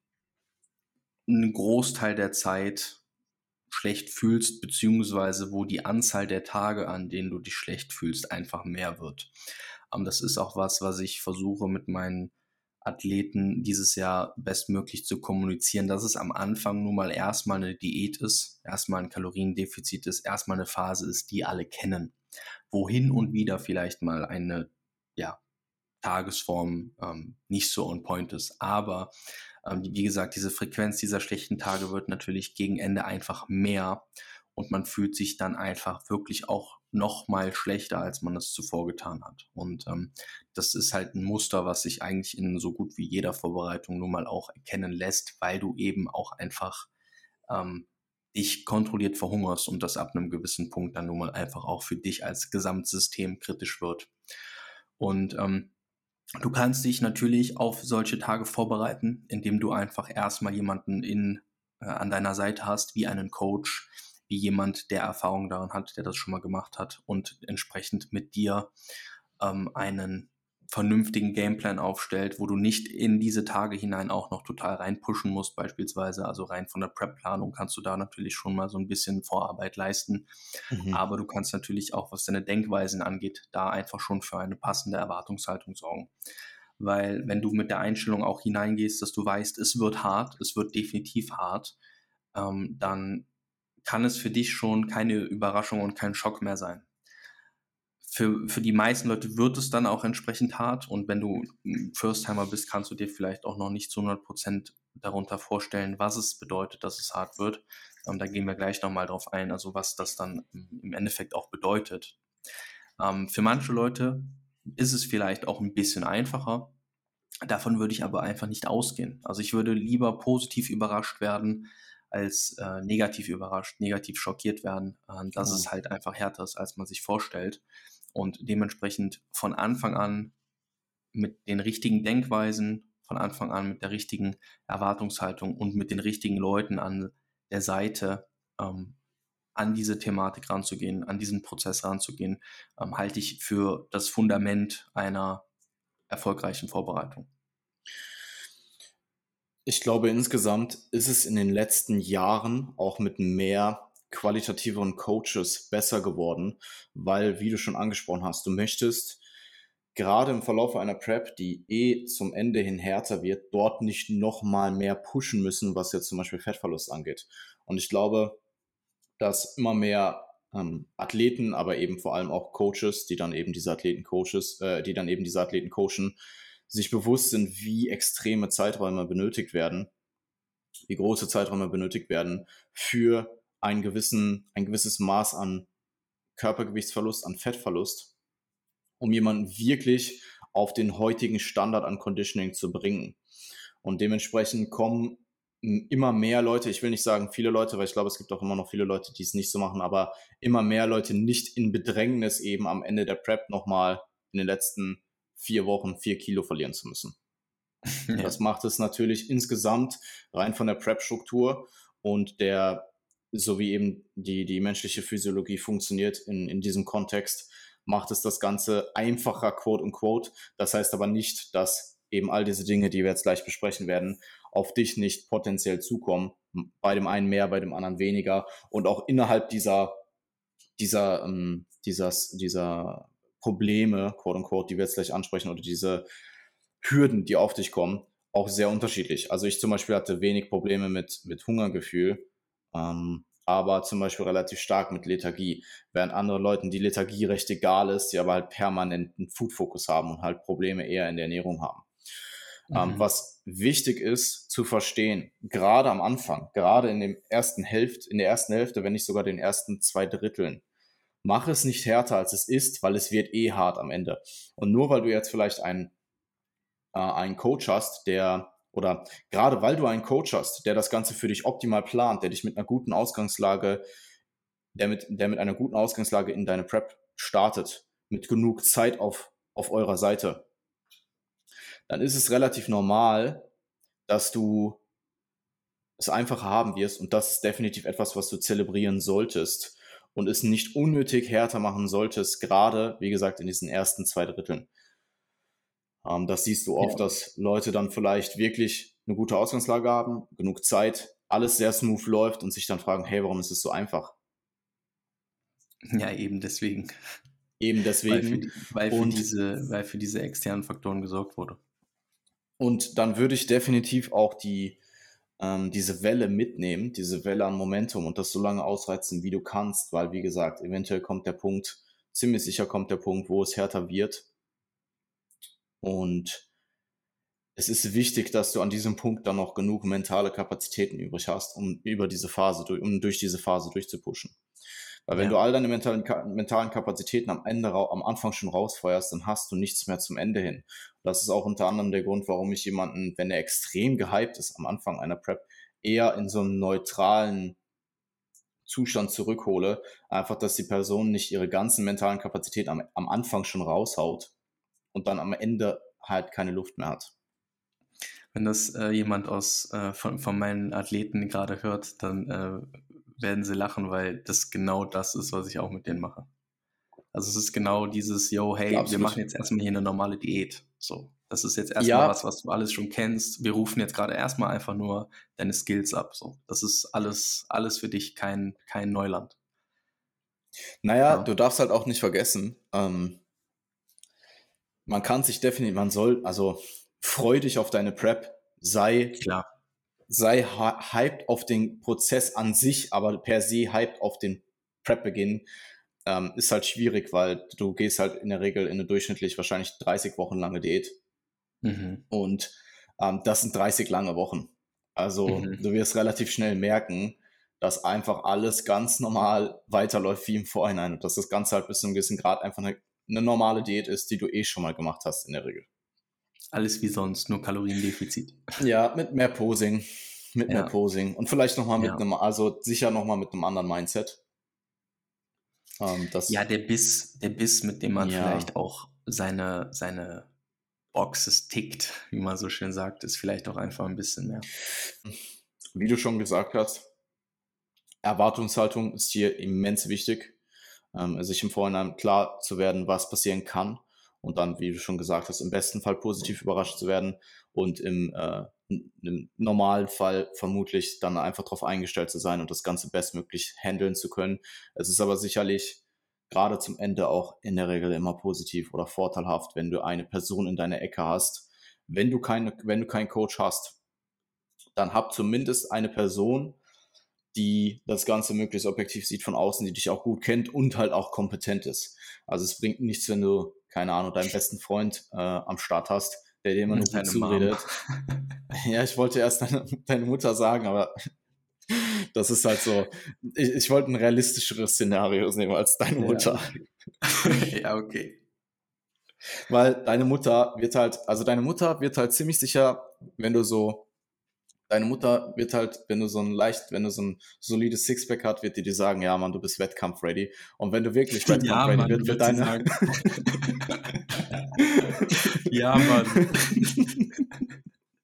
einen Großteil der Zeit schlecht fühlst, beziehungsweise wo die Anzahl der Tage, an denen du dich schlecht fühlst, einfach mehr wird. Ähm, das ist auch was, was ich versuche mit meinen Athleten dieses Jahr bestmöglich zu kommunizieren, dass es am Anfang nun mal erstmal eine Diät ist, erstmal ein Kaloriendefizit ist, erstmal eine Phase ist, die alle kennen. Wohin und wieder vielleicht mal eine ja, Tagesform ähm, nicht so on point ist. Aber ähm, wie gesagt, diese Frequenz dieser schlechten Tage wird natürlich gegen Ende einfach mehr und man fühlt sich dann einfach wirklich auch noch mal schlechter, als man es zuvor getan hat. Und ähm, das ist halt ein Muster, was sich eigentlich in so gut wie jeder Vorbereitung nun mal auch erkennen lässt, weil du eben auch einfach ähm, dich kontrolliert verhungerst und das ab einem gewissen Punkt dann nun mal einfach auch für dich als Gesamtsystem kritisch wird. Und ähm, Du kannst dich natürlich auf solche Tage vorbereiten, indem du einfach erstmal jemanden in, äh, an deiner Seite hast, wie einen Coach, wie jemand, der Erfahrung daran hat, der das schon mal gemacht hat und entsprechend mit dir ähm, einen vernünftigen Gameplan aufstellt, wo du nicht in diese Tage hinein auch noch total reinpushen musst, beispielsweise. Also rein von der Prep-Planung kannst du da natürlich schon mal so ein bisschen Vorarbeit leisten. Mhm. Aber du kannst natürlich auch, was deine Denkweisen angeht, da einfach schon für eine passende Erwartungshaltung sorgen. Weil wenn du mit der Einstellung auch hineingehst, dass du weißt, es wird hart, es wird definitiv hart, ähm, dann kann es für dich schon keine Überraschung und kein Schock mehr sein für, für die meisten Leute wird es dann auch entsprechend hart. Und wenn du First-Timer bist, kannst du dir vielleicht auch noch nicht zu 100 Prozent darunter vorstellen, was es bedeutet, dass es hart wird. Ähm, da gehen wir gleich nochmal drauf ein, also was das dann im Endeffekt auch bedeutet. Ähm, für manche Leute ist es vielleicht auch ein bisschen einfacher. Davon würde ich aber einfach nicht ausgehen. Also ich würde lieber positiv überrascht werden, als äh, negativ überrascht, negativ schockiert werden, äh, dass oh. es halt einfach härter ist, als man sich vorstellt und dementsprechend von Anfang an mit den richtigen Denkweisen, von Anfang an mit der richtigen Erwartungshaltung und mit den richtigen Leuten an der Seite ähm, an diese Thematik ranzugehen, an diesen Prozess ranzugehen, ähm, halte ich für das Fundament einer erfolgreichen Vorbereitung. Ich glaube, insgesamt ist es in den letzten Jahren auch mit mehr qualitativeren Coaches besser geworden, weil, wie du schon angesprochen hast, du möchtest gerade im Verlauf einer Prep, die eh zum Ende hin härter wird, dort nicht nochmal mehr pushen müssen, was jetzt zum Beispiel Fettverlust angeht. Und ich glaube, dass immer mehr ähm, Athleten, aber eben vor allem auch Coaches, die dann eben diese Athleten Coaches, äh, die dann eben diese Athleten coachen, sich bewusst sind, wie extreme Zeiträume benötigt werden, wie große Zeiträume benötigt werden für einen gewissen, ein gewisses Maß an Körpergewichtsverlust, an Fettverlust, um jemanden wirklich auf den heutigen Standard an Conditioning zu bringen. Und dementsprechend kommen immer mehr Leute, ich will nicht sagen viele Leute, weil ich glaube, es gibt auch immer noch viele Leute, die es nicht so machen, aber immer mehr Leute nicht in Bedrängnis eben am Ende der Prep nochmal in den letzten vier Wochen vier Kilo verlieren zu müssen. Ja. Das macht es natürlich insgesamt rein von der Prep-Struktur und der, so wie eben die, die menschliche Physiologie funktioniert in, in diesem Kontext, macht es das Ganze einfacher, quote unquote. Das heißt aber nicht, dass eben all diese Dinge, die wir jetzt gleich besprechen werden, auf dich nicht potenziell zukommen. Bei dem einen mehr, bei dem anderen weniger. Und auch innerhalb dieser, dieser, ähm, dieses, dieser Probleme, quote unquote, die wir jetzt gleich ansprechen, oder diese Hürden, die auf dich kommen, auch sehr unterschiedlich. Also ich zum Beispiel hatte wenig Probleme mit, mit Hungergefühl, ähm, aber zum Beispiel relativ stark mit Lethargie, während andere Leuten die Lethargie recht egal ist, die aber halt permanenten Food-Fokus haben und halt Probleme eher in der Ernährung haben. Ähm, mhm. was wichtig ist zu verstehen, gerade am Anfang, gerade in dem ersten Hälfte, in der ersten Hälfte, wenn nicht sogar den ersten zwei Dritteln, mach es nicht härter als es ist, weil es wird eh hart am Ende. Und nur weil du jetzt vielleicht einen, äh, einen Coach hast, der oder gerade weil du einen Coach hast, der das Ganze für dich optimal plant, der dich mit einer guten Ausgangslage, der mit, der mit einer guten Ausgangslage in deine Prep startet, mit genug Zeit auf, auf eurer Seite, dann ist es relativ normal, dass du es einfach haben wirst und das ist definitiv etwas, was du zelebrieren solltest und es nicht unnötig härter machen solltest, gerade, wie gesagt, in diesen ersten zwei Dritteln. Ähm, das siehst du oft, ja. dass Leute dann vielleicht wirklich eine gute Ausgangslage haben, genug Zeit, alles sehr smooth läuft und sich dann fragen, hey, warum ist es so einfach? Ja, eben deswegen. Eben deswegen. Weil für, weil für, diese, weil für diese externen Faktoren gesorgt wurde. Und dann würde ich definitiv auch die, ähm, diese Welle mitnehmen, diese Welle an Momentum und das so lange ausreizen, wie du kannst, weil, wie gesagt, eventuell kommt der Punkt, ziemlich sicher kommt der Punkt, wo es härter wird. Und es ist wichtig, dass du an diesem Punkt dann noch genug mentale Kapazitäten übrig hast, um über diese Phase, um durch diese Phase durchzupushen. Weil wenn ja. du all deine mentalen, mentalen Kapazitäten am Ende, am Anfang schon rausfeuerst, dann hast du nichts mehr zum Ende hin. Das ist auch unter anderem der Grund, warum ich jemanden, wenn er extrem gehypt ist am Anfang einer Prep, eher in so einem neutralen Zustand zurückhole. Einfach, dass die Person nicht ihre ganzen mentalen Kapazitäten am, am Anfang schon raushaut und dann am Ende halt keine Luft mehr hat. Wenn das äh, jemand aus äh, von, von meinen Athleten gerade hört, dann äh, werden sie lachen, weil das genau das ist, was ich auch mit denen mache. Also es ist genau dieses, yo, hey, Absolut. wir machen jetzt erstmal hier eine normale Diät. So, das ist jetzt erstmal ja. was, was du alles schon kennst. Wir rufen jetzt gerade erstmal einfach nur deine Skills ab. So, das ist alles, alles für dich kein, kein Neuland. Naja, ja. du darfst halt auch nicht vergessen, ähm, man kann sich definitiv, man soll, also freu dich auf deine Prep, sei klar sei hyped auf den Prozess an sich, aber per se hyped auf den Prep-Beginn, ähm, ist halt schwierig, weil du gehst halt in der Regel in eine durchschnittlich wahrscheinlich 30 Wochen lange Diät. Mhm. Und ähm, das sind 30 lange Wochen. Also mhm. du wirst relativ schnell merken, dass einfach alles ganz normal weiterläuft wie im Vorhinein und dass das Ganze halt bis zu einem gewissen Grad einfach eine, eine normale Diät ist, die du eh schon mal gemacht hast in der Regel. Alles wie sonst, nur Kaloriendefizit. Ja, mit mehr Posing. Mit ja. mehr Posing. Und vielleicht nochmal mit ja. einem, also sicher nochmal mit einem anderen Mindset. Ähm, ja, der Biss, der Biss, mit dem man ja. vielleicht auch seine, seine Boxes tickt, wie man so schön sagt, ist vielleicht auch einfach ein bisschen mehr. Wie du schon gesagt hast, Erwartungshaltung ist hier immens wichtig. Ähm, sich im Vorhinein klar zu werden, was passieren kann und dann, wie du schon gesagt hast, im besten Fall positiv überrascht zu werden und im, äh, im normalen Fall vermutlich dann einfach darauf eingestellt zu sein und das Ganze bestmöglich handeln zu können. Es ist aber sicherlich gerade zum Ende auch in der Regel immer positiv oder vorteilhaft, wenn du eine Person in deiner Ecke hast. Wenn du keine, wenn du keinen Coach hast, dann hab zumindest eine Person, die das Ganze möglichst objektiv sieht von außen, die dich auch gut kennt und halt auch kompetent ist. Also es bringt nichts, wenn du, keine Ahnung, deinen besten Freund äh, am Start hast, der dir immer nur gut zuredet. ja, ich wollte erst deine, deine, Mutter sagen, aber das ist halt so. Ich, ich wollte ein realistischeres Szenario nehmen als deine Mutter. Ja. ja, okay. Weil deine Mutter wird halt, also deine Mutter wird halt ziemlich sicher, wenn du so deine Mutter wird halt, wenn du so ein leicht, wenn du so ein solides Sixpack hast, wird die dir sagen, ja, Mann, du bist Wettkampf-ready. Und wenn du wirklich Wettkampf-ready ja, wird, wird deine... ja, Mann.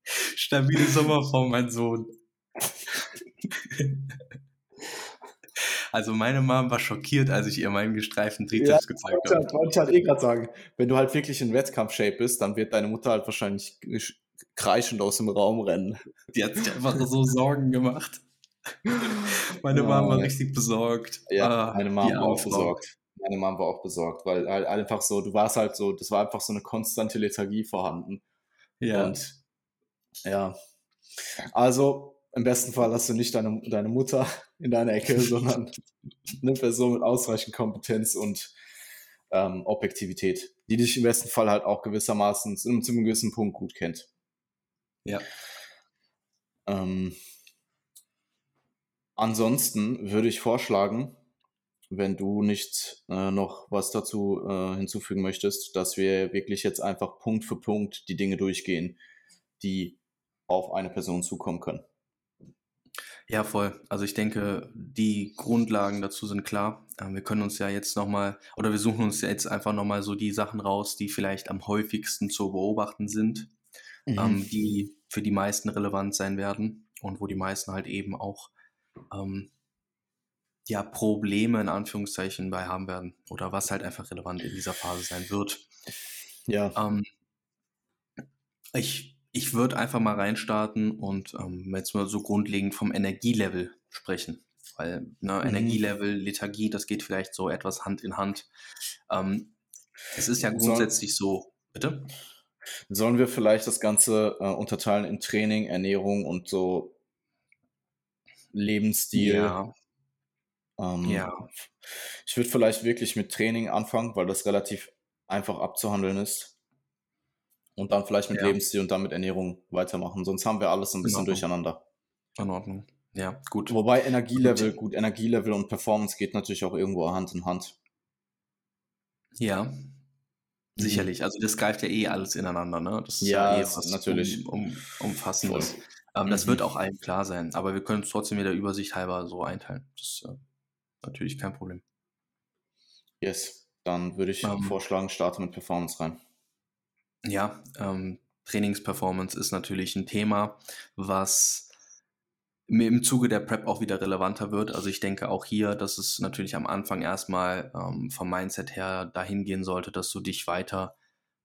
Stabile Sommerform, mein Sohn. Also meine Mom war schockiert, als ich ihr meinen gestreiften Trizeps ja, gezeigt habe. Das wollte ich halt eh gerade sagen. Wenn du halt wirklich in Wettkampf-Shape bist, dann wird deine Mutter halt wahrscheinlich kreischend aus dem Raum rennen. Die hat sich einfach so Sorgen gemacht. Meine ja. Mama war richtig besorgt. Ja, ah, meine Mama war auch besorgt. Meine Mama war auch besorgt, weil halt einfach so, du warst halt so, das war einfach so eine konstante Lethargie vorhanden. Ja. Und ja. Also, im besten Fall hast du nicht deine, deine Mutter in deiner Ecke, sondern eine Person mit ausreichend Kompetenz und ähm, Objektivität, die dich im besten Fall halt auch gewissermaßen zu einem gewissen Punkt gut kennt. Ja. Ähm, ansonsten würde ich vorschlagen, wenn du nicht äh, noch was dazu äh, hinzufügen möchtest, dass wir wirklich jetzt einfach Punkt für Punkt die Dinge durchgehen, die auf eine Person zukommen können. Ja, voll. Also ich denke, die Grundlagen dazu sind klar. Ähm, wir können uns ja jetzt nochmal, oder wir suchen uns jetzt einfach nochmal so die Sachen raus, die vielleicht am häufigsten zu beobachten sind, mhm. ähm, die für die meisten relevant sein werden und wo die meisten halt eben auch ähm, ja, Probleme in Anführungszeichen bei haben werden oder was halt einfach relevant in dieser Phase sein wird. Ja. Ähm, ich ich würde einfach mal reinstarten und ähm, jetzt mal so grundlegend vom Energielevel sprechen. Weil ne, mhm. Energielevel, Lethargie, das geht vielleicht so etwas Hand in Hand. Ähm, es ist ja grundsätzlich so, bitte? Sollen wir vielleicht das Ganze äh, unterteilen in Training, Ernährung und so Lebensstil? Ja. Ähm, ja. Ich würde vielleicht wirklich mit Training anfangen, weil das relativ einfach abzuhandeln ist. Und dann vielleicht mit ja. Lebensstil und dann mit Ernährung weitermachen. Sonst haben wir alles ein bisschen in durcheinander. In Ordnung. Ja, gut. Wobei Energielevel, gut, Energielevel und Performance geht natürlich auch irgendwo Hand in Hand. Ja. Sicherlich, also das greift ja eh alles ineinander, ne? Das ist ja, ja eh was natürlich. Um, um, umfassendes. Ähm, mhm. Das wird auch allen klar sein, aber wir können es trotzdem wieder Übersicht halber so einteilen. Das ist äh, natürlich kein Problem. Yes, dann würde ich ähm, vorschlagen, starte mit Performance rein. Ja, ähm, Trainingsperformance ist natürlich ein Thema, was mir im Zuge der Prep auch wieder relevanter wird. Also ich denke auch hier, dass es natürlich am Anfang erstmal ähm, vom Mindset her dahin gehen sollte, dass du dich weiter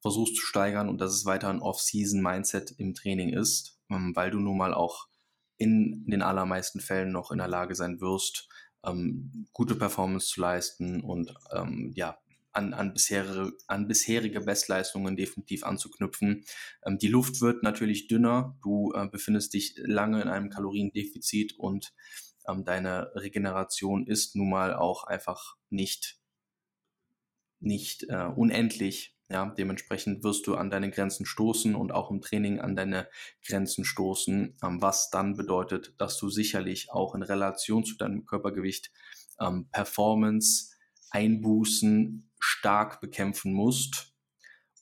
versuchst zu steigern und dass es weiter ein Off-Season-Mindset im Training ist, ähm, weil du nun mal auch in den allermeisten Fällen noch in der Lage sein wirst, ähm, gute Performance zu leisten und ähm, ja, an, an, bisherige, an bisherige Bestleistungen definitiv anzuknüpfen. Ähm, die Luft wird natürlich dünner, du äh, befindest dich lange in einem Kaloriendefizit und ähm, deine Regeneration ist nun mal auch einfach nicht, nicht äh, unendlich. Ja, dementsprechend wirst du an deine Grenzen stoßen und auch im Training an deine Grenzen stoßen, ähm, was dann bedeutet, dass du sicherlich auch in Relation zu deinem Körpergewicht ähm, Performance Einbußen stark bekämpfen musst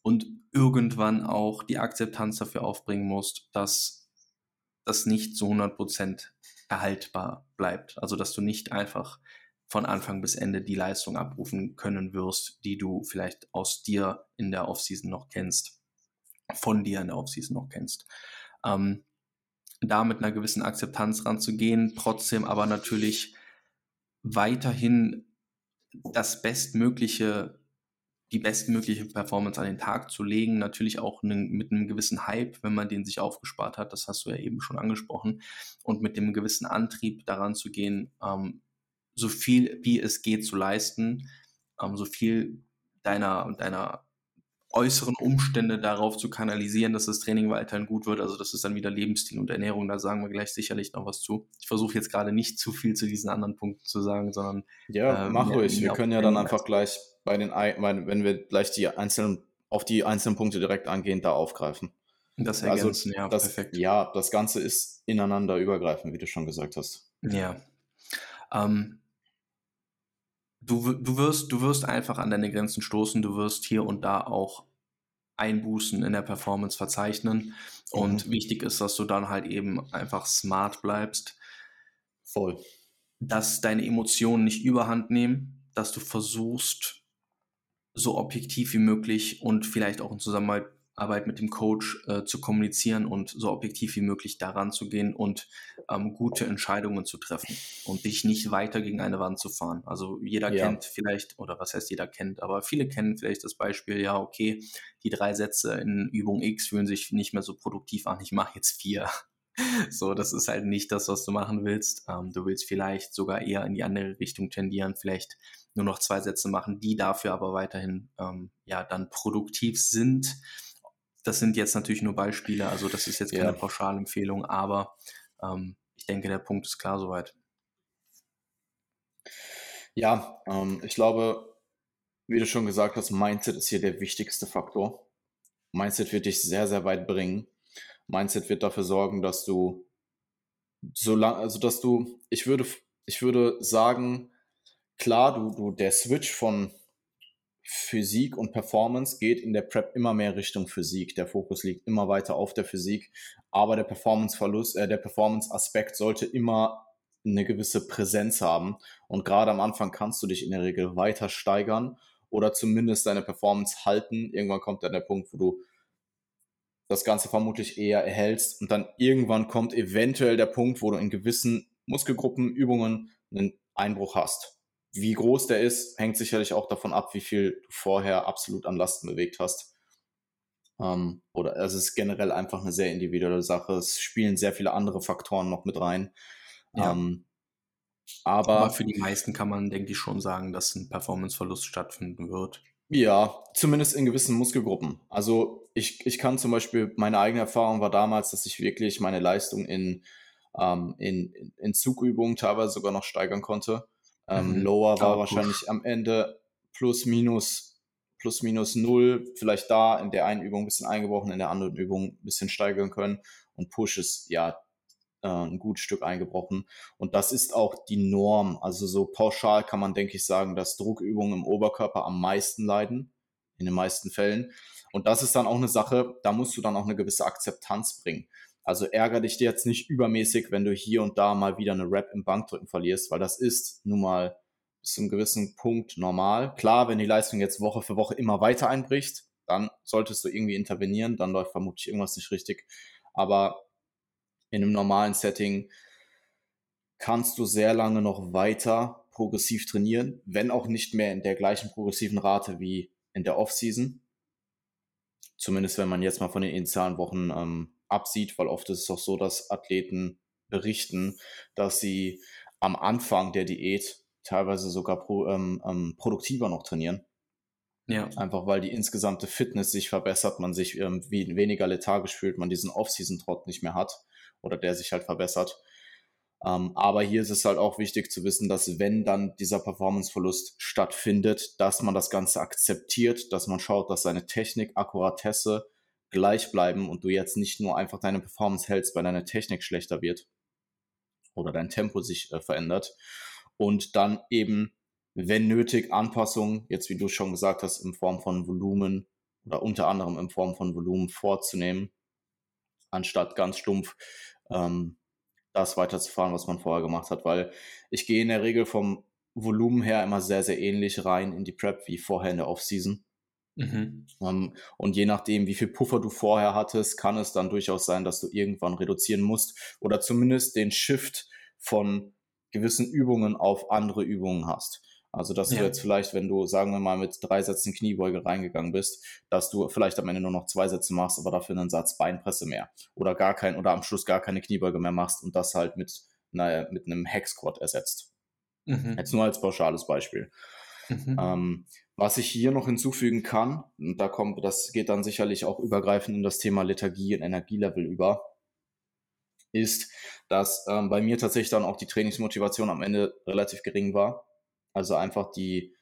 und irgendwann auch die Akzeptanz dafür aufbringen musst, dass das nicht zu 100% erhaltbar bleibt. Also dass du nicht einfach von Anfang bis Ende die Leistung abrufen können wirst, die du vielleicht aus dir in der Offseason noch kennst, von dir in der Offseason noch kennst. Ähm, da mit einer gewissen Akzeptanz ranzugehen, trotzdem aber natürlich weiterhin das bestmögliche, die bestmögliche Performance an den Tag zu legen. Natürlich auch mit einem gewissen Hype, wenn man den sich aufgespart hat. Das hast du ja eben schon angesprochen. Und mit dem gewissen Antrieb daran zu gehen, ähm, so viel wie es geht zu leisten. ähm, so viel deiner, deiner äußeren Umstände darauf zu kanalisieren, dass das Training weiterhin gut wird. Also das ist dann wieder Lebensstil und Ernährung, da sagen wir gleich sicherlich noch was zu. Ich versuche jetzt gerade nicht zu viel zu diesen anderen Punkten zu sagen, sondern... Ja, ähm, mach ruhig. Wir können ja dann einfach gleich bei den, wenn wir gleich die einzelnen, auf die einzelnen Punkte direkt angehen, da aufgreifen. Das also ergänzen, also, ja, das, perfekt. Ja, das Ganze ist ineinander übergreifend, wie du schon gesagt hast. Ja. Ähm, du, du, wirst, du wirst einfach an deine Grenzen stoßen, du wirst hier und da auch Einbußen in der Performance verzeichnen. Und mhm. wichtig ist, dass du dann halt eben einfach smart bleibst. Voll. Dass deine Emotionen nicht überhand nehmen, dass du versuchst, so objektiv wie möglich und vielleicht auch in Zusammenarbeit Arbeit mit dem Coach äh, zu kommunizieren und so objektiv wie möglich daran zu gehen und ähm, gute Entscheidungen zu treffen und dich nicht weiter gegen eine Wand zu fahren. Also jeder ja. kennt vielleicht, oder was heißt jeder kennt, aber viele kennen vielleicht das Beispiel, ja, okay, die drei Sätze in Übung X fühlen sich nicht mehr so produktiv an, ich mache jetzt vier. So, das ist halt nicht das, was du machen willst. Ähm, du willst vielleicht sogar eher in die andere Richtung tendieren, vielleicht nur noch zwei Sätze machen, die dafür aber weiterhin ähm, ja dann produktiv sind das sind jetzt natürlich nur Beispiele, also das ist jetzt keine ja. Pauschalempfehlung, aber ähm, ich denke, der Punkt ist klar soweit. Ja, ähm, ich glaube, wie du schon gesagt hast, Mindset ist hier der wichtigste Faktor. Mindset wird dich sehr, sehr weit bringen. Mindset wird dafür sorgen, dass du so lang, also dass du, ich würde, ich würde sagen, klar, du, du, der Switch von Physik und Performance geht in der Prep immer mehr Richtung Physik. Der Fokus liegt immer weiter auf der Physik, aber der Performance-Verlust, äh, der Performance-Aspekt sollte immer eine gewisse Präsenz haben. Und gerade am Anfang kannst du dich in der Regel weiter steigern oder zumindest deine Performance halten. Irgendwann kommt dann der Punkt, wo du das Ganze vermutlich eher erhältst und dann irgendwann kommt eventuell der Punkt, wo du in gewissen Muskelgruppen, Übungen einen Einbruch hast. Wie groß der ist, hängt sicherlich auch davon ab, wie viel du vorher absolut an Lasten bewegt hast. Ähm, oder es ist generell einfach eine sehr individuelle Sache. Es spielen sehr viele andere Faktoren noch mit rein. Ja. Ähm, aber, aber, für die meisten kann man, denke ich, schon sagen, dass ein Performanceverlust stattfinden wird. Ja, zumindest in gewissen Muskelgruppen. Also ich, ich kann zum Beispiel, meine eigene Erfahrung war damals, dass ich wirklich meine Leistung in, ähm, in, in Zugübungen teilweise sogar noch steigern konnte. Ähm, mhm. Lower war oh, wahrscheinlich am Ende plus minus plus minus null, vielleicht da in der einen Übung ein bisschen eingebrochen, in der anderen Übung ein bisschen steigern können und Push ist ja äh, ein gutes Stück eingebrochen. Und das ist auch die Norm. Also so pauschal kann man, denke ich, sagen, dass Druckübungen im Oberkörper am meisten leiden, in den meisten Fällen. Und das ist dann auch eine Sache, da musst du dann auch eine gewisse Akzeptanz bringen. Also ärgere dich jetzt nicht übermäßig, wenn du hier und da mal wieder eine Rap im Bankdrücken verlierst, weil das ist nun mal bis zu einem gewissen Punkt normal. Klar, wenn die Leistung jetzt Woche für Woche immer weiter einbricht, dann solltest du irgendwie intervenieren, dann läuft vermutlich irgendwas nicht richtig. Aber in einem normalen Setting kannst du sehr lange noch weiter progressiv trainieren, wenn auch nicht mehr in der gleichen progressiven Rate wie in der Offseason. Zumindest wenn man jetzt mal von den initialen Wochen ähm, absieht, weil oft ist es auch so, dass Athleten berichten, dass sie am Anfang der Diät teilweise sogar pro, ähm, ähm, produktiver noch trainieren. Ja. Einfach weil die insgesamte Fitness sich verbessert, man sich ähm, wie, weniger lethargisch fühlt, man diesen Off-Season-Trott nicht mehr hat oder der sich halt verbessert. Ähm, aber hier ist es halt auch wichtig zu wissen, dass wenn dann dieser Performance-Verlust stattfindet, dass man das Ganze akzeptiert, dass man schaut, dass seine Technik, Akkuratesse gleich bleiben und du jetzt nicht nur einfach deine Performance hältst, weil deine Technik schlechter wird oder dein Tempo sich äh, verändert und dann eben, wenn nötig, Anpassungen, jetzt wie du schon gesagt hast, in Form von Volumen oder unter anderem in Form von Volumen vorzunehmen, anstatt ganz stumpf ähm, das weiterzufahren, was man vorher gemacht hat, weil ich gehe in der Regel vom Volumen her immer sehr, sehr ähnlich rein in die Prep wie vorher in der Offseason. Mhm. Um, ähm, und je nachdem, wie viel Puffer du vorher hattest, kann es dann durchaus sein, dass du irgendwann reduzieren musst oder zumindest den Shift von gewissen Übungen auf andere Übungen hast. Also, dass ja. du jetzt vielleicht, wenn du, sagen wir mal, mit drei Sätzen Kniebeuge reingegangen bist, dass du vielleicht am Ende nur noch zwei Sätze machst, aber dafür einen Satz Beinpresse mehr. Oder gar kein, oder am Schluss gar keine Kniebeuge mehr machst und das halt mit, naja, mit einem Hack Squat ersetzt. Mhm. Jetzt nur als pauschales Beispiel. Mhm. Ähm, was ich hier noch hinzufügen kann, und da kommt, das geht dann sicherlich auch übergreifend in das Thema Lethargie und Energielevel über, ist, dass ähm, bei mir tatsächlich dann auch die Trainingsmotivation am Ende relativ gering war. Also einfach die,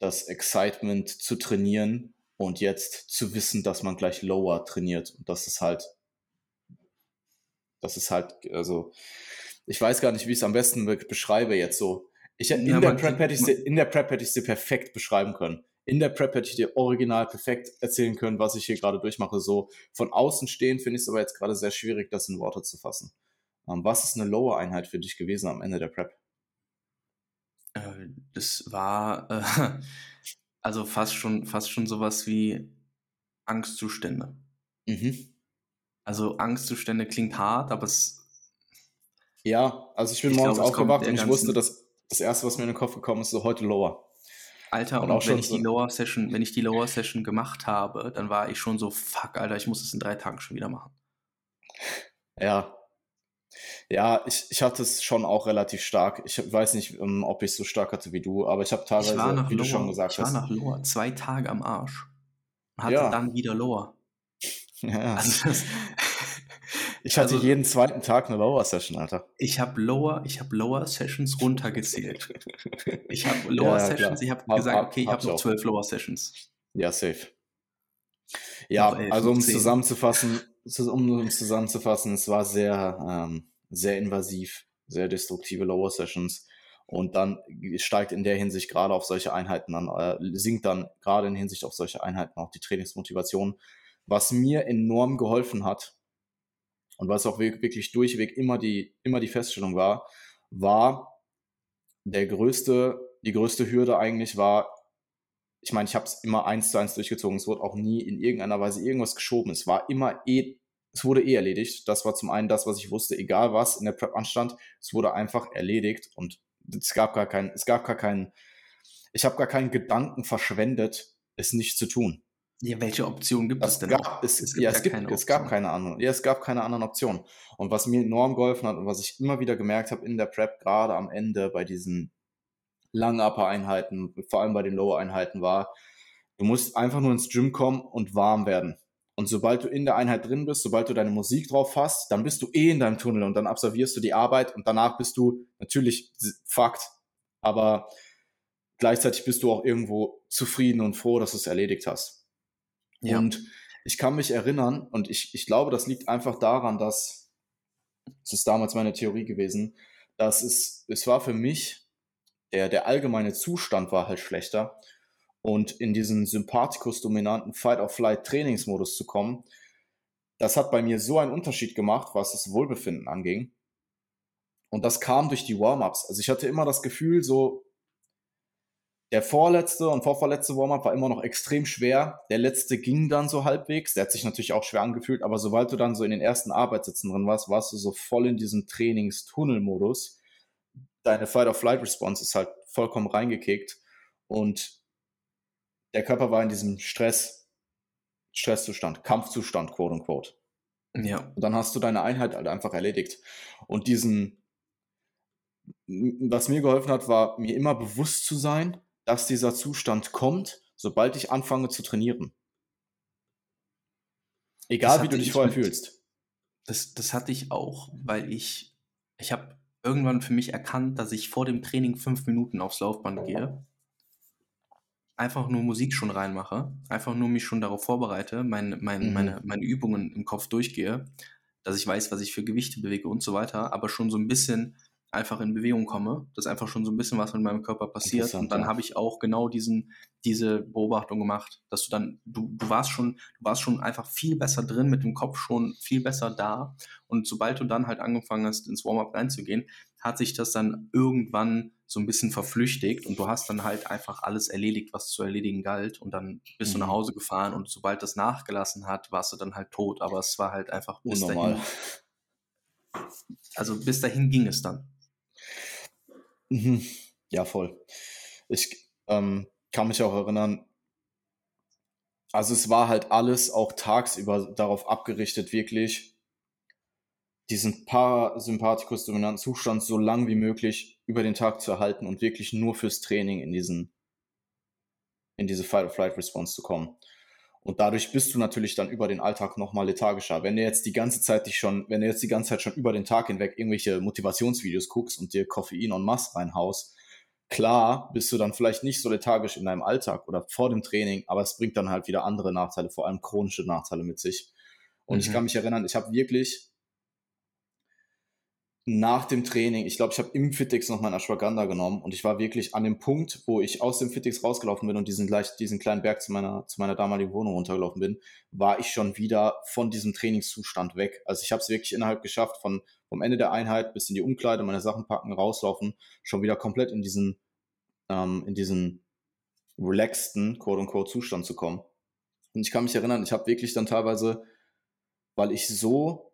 das Excitement zu trainieren und jetzt zu wissen, dass man gleich lower trainiert. Und das ist halt, das ist halt, also, ich weiß gar nicht, wie ich es am besten beschreibe jetzt so. Ich, in, ja, der Prep hätte ich in der Prep hätte ich sie perfekt beschreiben können. In der Prep hätte ich dir original perfekt erzählen können, was ich hier gerade durchmache. So von außen stehen finde ich es aber jetzt gerade sehr schwierig, das in Worte zu fassen. Um, ähm, was ist eine Lower-Einheit für dich gewesen am Ende der Prep? Äh, das war äh, also fast schon, fast schon sowas wie Angstzustände. Mhm. Also Angstzustände klingt hart, aber es. Ja, also ich bin ich morgens glaub, aufgewacht und ich wusste, dass das erste, was mir in den Kopf gekommen ist, so heute Lower. Alter, und, und wenn ich so die Lower Session, wenn ich die Lower Session gemacht habe, dann war ich schon so, fuck, Alter, ich muss es in drei Tagen schon wieder machen. Ja. Ja, ich, ich hatte es schon auch relativ stark. Ich weiß nicht, ähm, ob ich es so stark hatte wie du, aber ich habe teilweise, ich war nach wie Lower, du schon gesagt ich hast. Ich war nach Lower, zwei Tage am Arsch. Und hatte ja. dann wieder Lower. Ja. Also das, ich hatte also, jeden zweiten Tag eine Lower Session, Alter. Ich habe Lower, ich habe Lower Sessions runtergezählt. ich habe Lower ja, Sessions, ich habe hab, gesagt, okay, ich habe noch zwölf Lower Sessions. Ja, safe. Ja, elf, also um es zusammenzufassen, um es zusammenzufassen, es war sehr, ähm, sehr invasiv, sehr destruktive Lower Sessions. Und dann steigt in der Hinsicht gerade auf solche Einheiten dann, äh, sinkt dann gerade in Hinsicht auf solche Einheiten auch die Trainingsmotivation. Was mir enorm geholfen hat, und was auch wirklich durchweg immer die, immer die Feststellung war, war der größte, die größte Hürde eigentlich war, ich meine, ich habe es immer eins zu eins durchgezogen, es wurde auch nie in irgendeiner Weise irgendwas geschoben, es war immer eh, es wurde eh erledigt. Das war zum einen das, was ich wusste, egal was in der Prep anstand, es wurde einfach erledigt und es gab gar keinen, es gab gar keinen, ich habe gar keinen Gedanken verschwendet, es nicht zu tun. Ja, welche Option gibt es denn gab? Es, es ja, es, gibt, es gab keine anderen. Ja, es gab keine anderen Optionen. Und was mir enorm geholfen hat und was ich immer wieder gemerkt habe in der Prep, gerade am Ende bei diesen langen Upper-Einheiten, vor allem bei den Lower-Einheiten, war, du musst einfach nur ins Gym kommen und warm werden. Und sobald du in der Einheit drin bist, sobald du deine Musik drauf hast, dann bist du eh in deinem Tunnel und dann absolvierst du die Arbeit und danach bist du natürlich Fakt, aber gleichzeitig bist du auch irgendwo zufrieden und froh, dass du es erledigt hast. Ja. Und ich kann mich erinnern, und ich, ich glaube, das liegt einfach daran, dass, das ist damals meine Theorie gewesen, dass es, es war für mich, der, der allgemeine Zustand war halt schlechter. Und in diesen sympathikus-dominanten Fight-of-Flight-Trainingsmodus zu kommen, das hat bei mir so einen Unterschied gemacht, was das Wohlbefinden anging. Und das kam durch die Warm-ups. Also ich hatte immer das Gefühl, so der vorletzte und vorvorletzte Warm-up war immer noch extrem schwer. Der letzte ging dann so halbwegs. Der hat sich natürlich auch schwer angefühlt, aber sobald du dann so in den ersten Arbeitssitzen drin warst, warst du so voll in diesem Trainingstunnel-Modus. Deine Fight-of-Flight-Response ist halt vollkommen reingekickt und der Körper war in diesem Stress, Stresszustand, Kampfzustand, quote unquote. Ja. Und dann hast du deine Einheit halt einfach erledigt. Und diesen, was mir geholfen hat, war mir immer bewusst zu sein, dass dieser Zustand kommt, sobald ich anfange zu trainieren. Egal wie du dich vorher mit, fühlst. Das, das hatte ich auch, weil ich, ich habe irgendwann für mich erkannt, dass ich vor dem Training fünf Minuten aufs Laufband gehe, einfach nur Musik schon reinmache, einfach nur mich schon darauf vorbereite, mein, mein, mhm. meine, meine Übungen im Kopf durchgehe, dass ich weiß, was ich für Gewichte bewege und so weiter, aber schon so ein bisschen einfach in Bewegung komme, dass einfach schon so ein bisschen was mit meinem Körper passiert. Und dann ja. habe ich auch genau diesen, diese Beobachtung gemacht, dass du dann, du, du warst schon, du warst schon einfach viel besser drin, mit dem Kopf schon viel besser da. Und sobald du dann halt angefangen hast, ins Warm-up reinzugehen, hat sich das dann irgendwann so ein bisschen verflüchtigt und du hast dann halt einfach alles erledigt, was zu erledigen galt. Und dann bist mhm. du nach mhm. Hause gefahren und sobald das nachgelassen hat, warst du dann halt tot. Aber es war halt einfach bis Unnormal. dahin. Also bis dahin ging es dann. Mhm. Ja, voll. Ich ähm, kann mich auch erinnern, also es war halt alles auch tagsüber darauf abgerichtet, wirklich diesen parasympathikus-dominanten Zustand so lang wie möglich über den Tag zu erhalten und wirklich nur fürs Training in diesen in diese Fight-or-Flight-Response zu kommen. Und dadurch bist du natürlich dann über den Alltag nochmal lethargischer. Wenn du jetzt die ganze Zeit dich schon, wenn du jetzt die ganze Zeit schon über den Tag hinweg irgendwelche Motivationsvideos guckst und dir Koffein und Mass reinhaust, klar bist du dann vielleicht nicht so lethargisch in deinem Alltag oder vor dem Training, aber es bringt dann halt wieder andere Nachteile, vor allem chronische Nachteile mit sich. Und mhm. ich kann mich erinnern, ich habe wirklich nach dem Training, ich glaube, ich habe im Fitix noch mein Ashwagandha genommen und ich war wirklich an dem Punkt, wo ich aus dem Fitix rausgelaufen bin und diesen, gleich, diesen kleinen Berg zu meiner, zu meiner damaligen Wohnung runtergelaufen bin, war ich schon wieder von diesem Trainingszustand weg. Also ich habe es wirklich innerhalb geschafft, von vom Ende der Einheit bis in die Umkleide, meine Sachen packen, rauslaufen, schon wieder komplett in diesen, ähm, in diesen relaxten, quote-unquote, Zustand zu kommen. Und ich kann mich erinnern, ich habe wirklich dann teilweise, weil ich so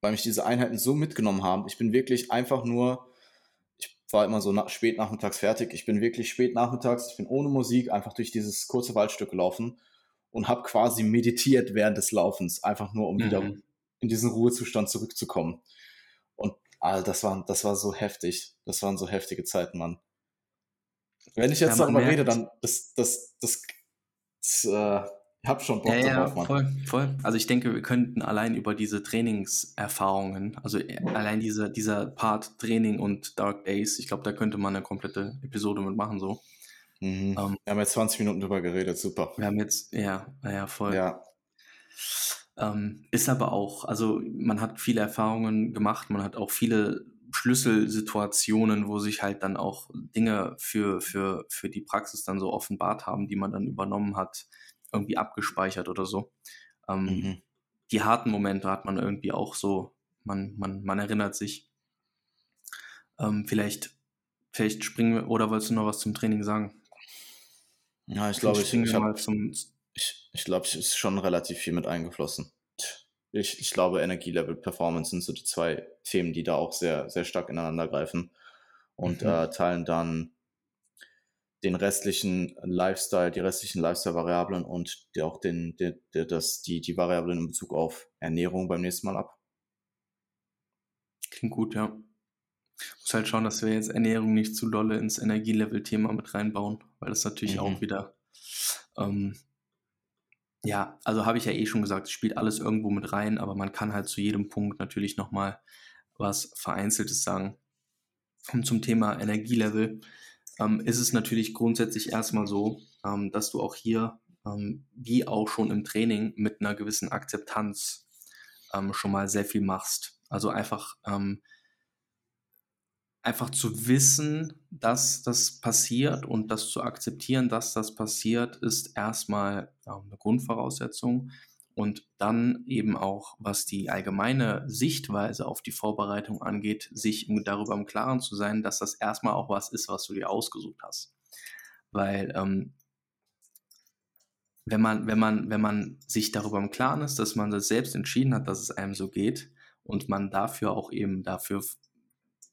weil mich diese Einheiten so mitgenommen haben. Ich bin wirklich einfach nur, ich war immer so na, spät nachmittags fertig. Ich bin wirklich spät nachmittags, ich bin ohne Musik einfach durch dieses kurze Waldstück gelaufen und habe quasi meditiert während des Laufens, einfach nur um mhm. wieder in diesen Ruhezustand zurückzukommen. Und ah, das war, das war so heftig. Das waren so heftige Zeiten, Mann. Wenn ich jetzt ja, darüber rede, dann das, das, das, das, das äh, ich hab schon Bock ja, drauf, Mann. Voll, voll. Also ich denke, wir könnten allein über diese Trainingserfahrungen, also äh, allein diese, dieser Part Training und Dark Days, ich glaube, da könnte man eine komplette Episode mitmachen, so. Mhm. Ähm, wir haben jetzt 20 Minuten drüber geredet, super. Wir haben jetzt, ja, ja, voll. Ja. Ähm, ist aber auch, also man hat viele Erfahrungen gemacht, man hat auch viele Schlüsselsituationen, wo sich halt dann auch Dinge für, für, für die Praxis dann so offenbart haben, die man dann übernommen hat irgendwie abgespeichert oder so. Ähm, mhm. Die harten Momente hat man irgendwie auch so, man, man, man erinnert sich. Ähm, vielleicht, vielleicht springen wir, oder wolltest du noch was zum Training sagen? Ja, ich glaube, ich, ich, hab, ich, ich glaube, es ist schon relativ viel mit eingeflossen. Ich, ich glaube, Energielevel, Performance sind so die zwei Themen, die da auch sehr, sehr stark ineinander greifen und mhm. äh, teilen dann den restlichen Lifestyle, die restlichen Lifestyle-Variablen und auch den, die, die, das, die, die Variablen in Bezug auf Ernährung beim nächsten Mal ab. Klingt gut, ja. Muss halt schauen, dass wir jetzt Ernährung nicht zu dolle ins Energielevel-Thema mit reinbauen, weil das natürlich mhm. auch wieder, ähm, ja, also habe ich ja eh schon gesagt, es spielt alles irgendwo mit rein, aber man kann halt zu jedem Punkt natürlich nochmal was Vereinzeltes sagen. Und zum Thema Energielevel, ähm, ist es natürlich grundsätzlich erstmal so, ähm, dass du auch hier, ähm, wie auch schon im Training, mit einer gewissen Akzeptanz ähm, schon mal sehr viel machst. Also einfach, ähm, einfach zu wissen, dass das passiert und das zu akzeptieren, dass das passiert, ist erstmal eine Grundvoraussetzung und dann eben auch, was die allgemeine Sichtweise auf die Vorbereitung angeht, sich darüber im Klaren zu sein, dass das erstmal auch was ist, was du dir ausgesucht hast. Weil ähm, wenn man, wenn man, wenn man sich darüber im Klaren ist, dass man das selbst entschieden hat, dass es einem so geht und man dafür auch eben dafür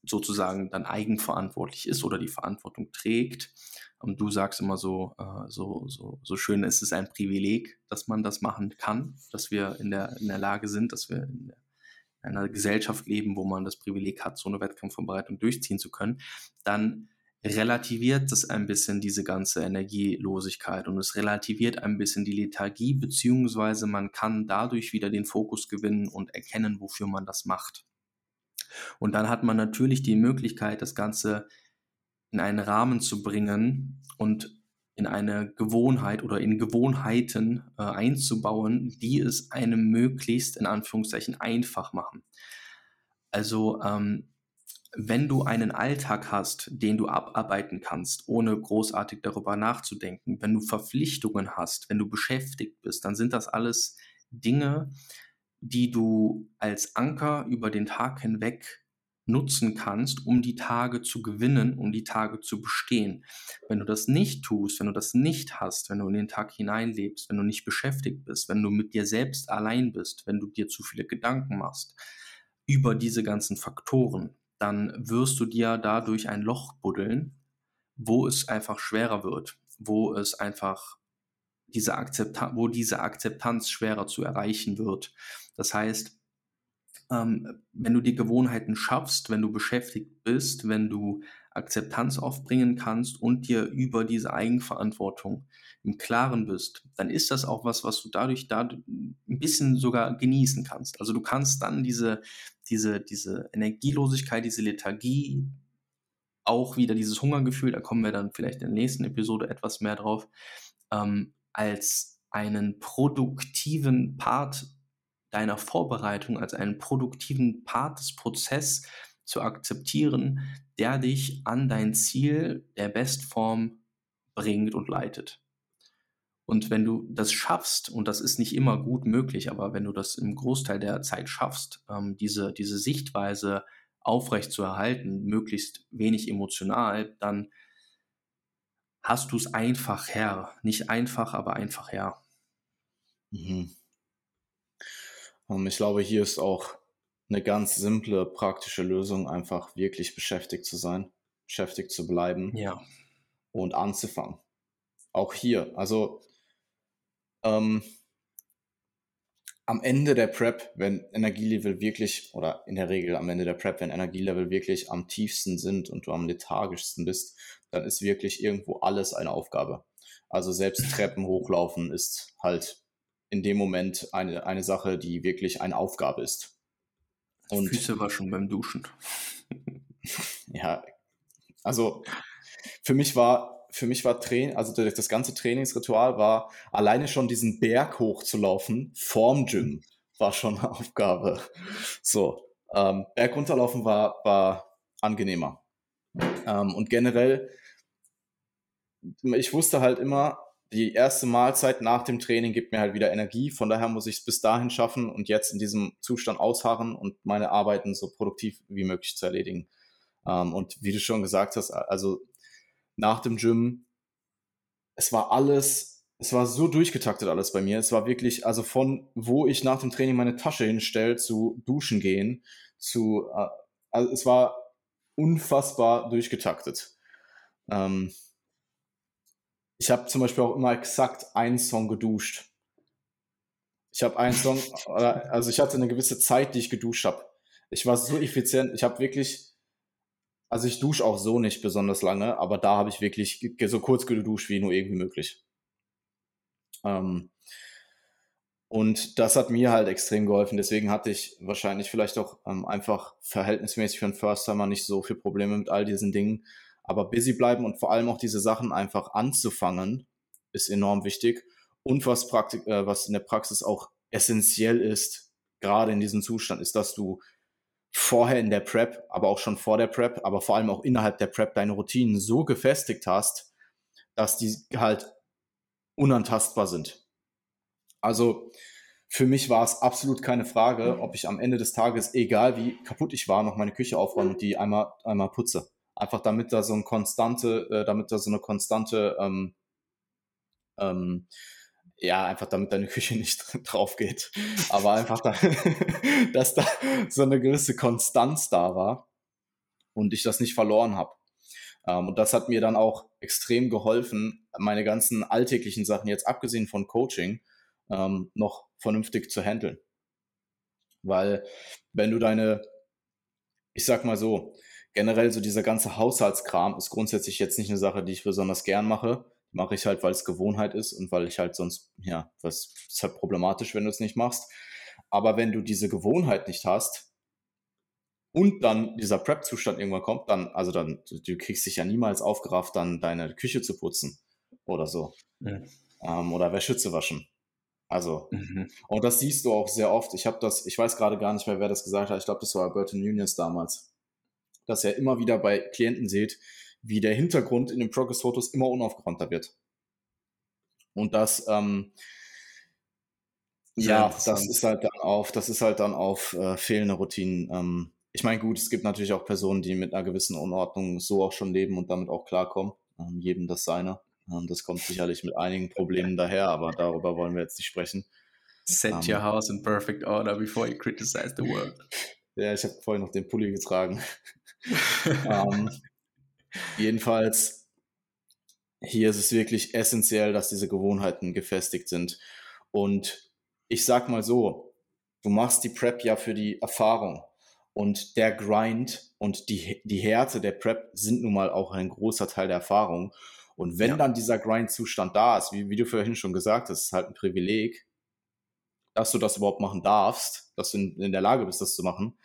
sozusagen dann eigenverantwortlich ist oder die Verantwortung trägt. Und du sagst immer so, äh, so, so, so schön, es ist ein Privileg, dass man das machen kann, dass wir in der, in der Lage sind, dass wir in, in einer Gesellschaft leben, wo man das Privileg hat, so eine Wettkampfvorbereitung durchziehen zu können, dann relativiert das ein bisschen diese ganze Energielosigkeit und es relativiert ein bisschen die Lethargie, beziehungsweise man kann dadurch wieder den Fokus gewinnen und erkennen, wofür man das macht. Und dann hat man natürlich die Möglichkeit, das Ganze in einen Rahmen zu bringen und in eine Gewohnheit oder in Gewohnheiten äh, einzubauen, die es einem möglichst in Anführungszeichen einfach machen. Also ähm, wenn du einen Alltag hast, den du abarbeiten kannst, ohne großartig darüber nachzudenken, wenn du Verpflichtungen hast, wenn du beschäftigt bist, dann sind das alles Dinge, die du als Anker über den Tag hinweg nutzen kannst, um die Tage zu gewinnen, um die Tage zu bestehen. Wenn du das nicht tust, wenn du das nicht hast, wenn du in den Tag hineinlebst, wenn du nicht beschäftigt bist, wenn du mit dir selbst allein bist, wenn du dir zu viele Gedanken machst über diese ganzen Faktoren, dann wirst du dir dadurch ein Loch buddeln, wo es einfach schwerer wird, wo es einfach diese Akzeptanz, wo diese Akzeptanz schwerer zu erreichen wird. Das heißt, ähm, wenn du die Gewohnheiten schaffst, wenn du beschäftigt bist, wenn du Akzeptanz aufbringen kannst und dir über diese Eigenverantwortung im Klaren bist, dann ist das auch was, was du dadurch da ein bisschen sogar genießen kannst. Also du kannst dann diese, diese, diese Energielosigkeit, diese Lethargie, auch wieder dieses Hungergefühl, da kommen wir dann vielleicht in der nächsten Episode etwas mehr drauf, ähm, als einen produktiven Part deiner Vorbereitung, als einen produktiven Part des Prozesses zu akzeptieren, der dich an dein Ziel der Bestform bringt und leitet. Und wenn du das schaffst, und das ist nicht immer gut möglich, aber wenn du das im Großteil der Zeit schaffst, ähm, diese, diese Sichtweise aufrecht zu erhalten, möglichst wenig emotional, dann hast du es einfach her. Nicht einfach, aber einfach her. Mhm. ich glaube, hier ist auch eine ganz simple, praktische Lösung, einfach wirklich beschäftigt zu sein, beschäftigt zu bleiben ja. und anzufangen. Auch hier, also ähm, am Ende der Prep, wenn Energielevel wirklich, oder in der Regel am Ende der Prep, wenn Energielevel wirklich am tiefsten sind und du am lethargischsten bist, dann ist wirklich irgendwo alles eine Aufgabe. Also selbst Treppen hochlaufen ist halt in dem Moment eine, eine Sache, die wirklich eine Aufgabe ist. Und Füße waschen beim Duschen. ja, also für mich war für mich war Training, also das ganze Trainingsritual war alleine schon diesen Berg hochzulaufen vorm Gym war schon eine Aufgabe. So, ähm, Berg runterlaufen war, war angenehmer. Ähm, und generell, ich wusste halt immer, die erste Mahlzeit nach dem Training gibt mir halt wieder Energie. Von daher muss ich es bis dahin schaffen und jetzt in diesem Zustand ausharren und meine Arbeiten so produktiv wie möglich zu erledigen. Ähm, und wie du schon gesagt hast, also nach dem Gym. Es war alles, es war so durchgetaktet alles bei mir. Es war wirklich, also von wo ich nach dem Training meine Tasche hinstelle, zu duschen gehen, zu, äh, also es war unfassbar durchgetaktet. Ähm, ich habe zum Beispiel auch immer exakt einen Song geduscht. Ich habe einen Song, also ich hatte eine gewisse Zeit, die ich geduscht habe. Ich war so effizient. Ich habe wirklich also ich dusche auch so nicht besonders lange, aber da habe ich wirklich so kurz geduscht wie nur irgendwie möglich. Ähm, und das hat mir halt extrem geholfen. Deswegen hatte ich wahrscheinlich vielleicht auch ähm, einfach verhältnismäßig für einen First-Timer nicht so viele Probleme mit all diesen Dingen. Aber busy bleiben und vor allem auch diese Sachen einfach anzufangen, ist enorm wichtig. Und was, Praktik äh, was in der Praxis auch essentiell ist, gerade in diesem Zustand, ist, dass du vorher in der Prep, aber auch schon vor der Prep, aber vor allem auch innerhalb der Prep deine Routinen so gefestigt hast, dass die halt unantastbar sind. Also für mich war es absolut keine Frage, ob ich am Ende des Tages, egal wie kaputt ich war, noch meine Küche aufräume und die einmal, einmal putze. Einfach damit da so eine konstante, äh, damit da so eine konstante ähm, ähm, ja, einfach damit deine Küche nicht drauf geht. Aber einfach, da, dass da so eine gewisse Konstanz da war und ich das nicht verloren habe. Ähm, und das hat mir dann auch extrem geholfen, meine ganzen alltäglichen Sachen, jetzt abgesehen von Coaching, ähm, noch vernünftig zu handeln. Weil wenn du deine, ich sag mal so, generell so dieser ganze Haushaltskram ist grundsätzlich jetzt nicht eine Sache, die ich besonders gern mache mache ich halt, weil es Gewohnheit ist und weil ich halt sonst, ja, was ist halt problematisch, wenn du es nicht machst. Aber wenn du diese Gewohnheit nicht hast und dann dieser Prep-Zustand irgendwann kommt, dann, also dann, du kriegst dich ja niemals aufgerafft, dann deine Küche zu putzen oder so. Ja. Ähm, oder Wäsche zu waschen. Also, mhm. und das siehst du auch sehr oft. Ich habe das, ich weiß gerade gar nicht mehr, wer das gesagt hat. Ich glaube, das war Alberto Nunez damals. Dass er immer wieder bei Klienten sieht, wie der Hintergrund in den Progress-Fotos immer unaufgeräumter wird. Und das, ähm, ja, das ist halt dann auf, das ist halt dann auf äh, fehlende Routinen. Ähm, ich meine, gut, es gibt natürlich auch Personen, die mit einer gewissen Unordnung so auch schon leben und damit auch klarkommen. Ähm, jedem das seine. Ähm, das kommt sicherlich mit einigen Problemen daher, aber darüber wollen wir jetzt nicht sprechen. Set um, your house in perfect order before you criticize the world. Ja, ich habe vorhin noch den Pulli getragen. um, Jedenfalls, hier ist es wirklich essentiell, dass diese Gewohnheiten gefestigt sind. Und ich sag mal so, du machst die Prep ja für die Erfahrung. Und der Grind und die, die Härte der Prep sind nun mal auch ein großer Teil der Erfahrung. Und wenn ja. dann dieser Grind-Zustand da ist, wie, wie du vorhin schon gesagt hast, ist halt ein Privileg, dass du das überhaupt machen darfst, dass du in, in der Lage bist, das zu machen,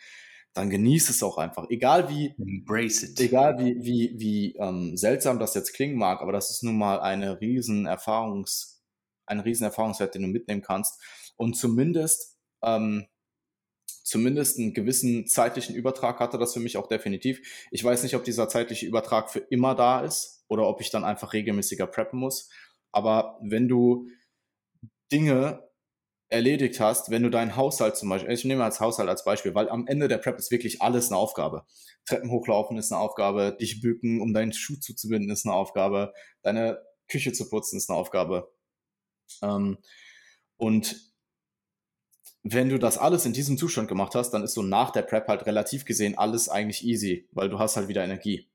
dann genieß es auch einfach. Egal wie, Embrace it. Egal wie, wie, wie ähm, seltsam das jetzt klingen mag, aber das ist nun mal eine riesen Erfahrungs, ein riesen Erfahrungswert, den du mitnehmen kannst. Und zumindest ähm, zumindest einen gewissen zeitlichen Übertrag hatte das für mich auch definitiv. Ich weiß nicht, ob dieser zeitliche Übertrag für immer da ist oder ob ich dann einfach regelmäßiger preppen muss. Aber wenn du Dinge erledigt hast, wenn du deinen Haushalt zum Beispiel, ich nehme als Haushalt als Beispiel, weil am Ende der Prep ist wirklich alles eine Aufgabe. Treppen hochlaufen ist eine Aufgabe, dich bücken, um deinen Schuh zuzubinden, ist eine Aufgabe, deine Küche zu putzen ist eine Aufgabe. Ähm, und wenn du das alles in diesem Zustand gemacht hast, dann ist so nach der Prep halt relativ gesehen alles eigentlich easy, weil du hast halt wieder Energie.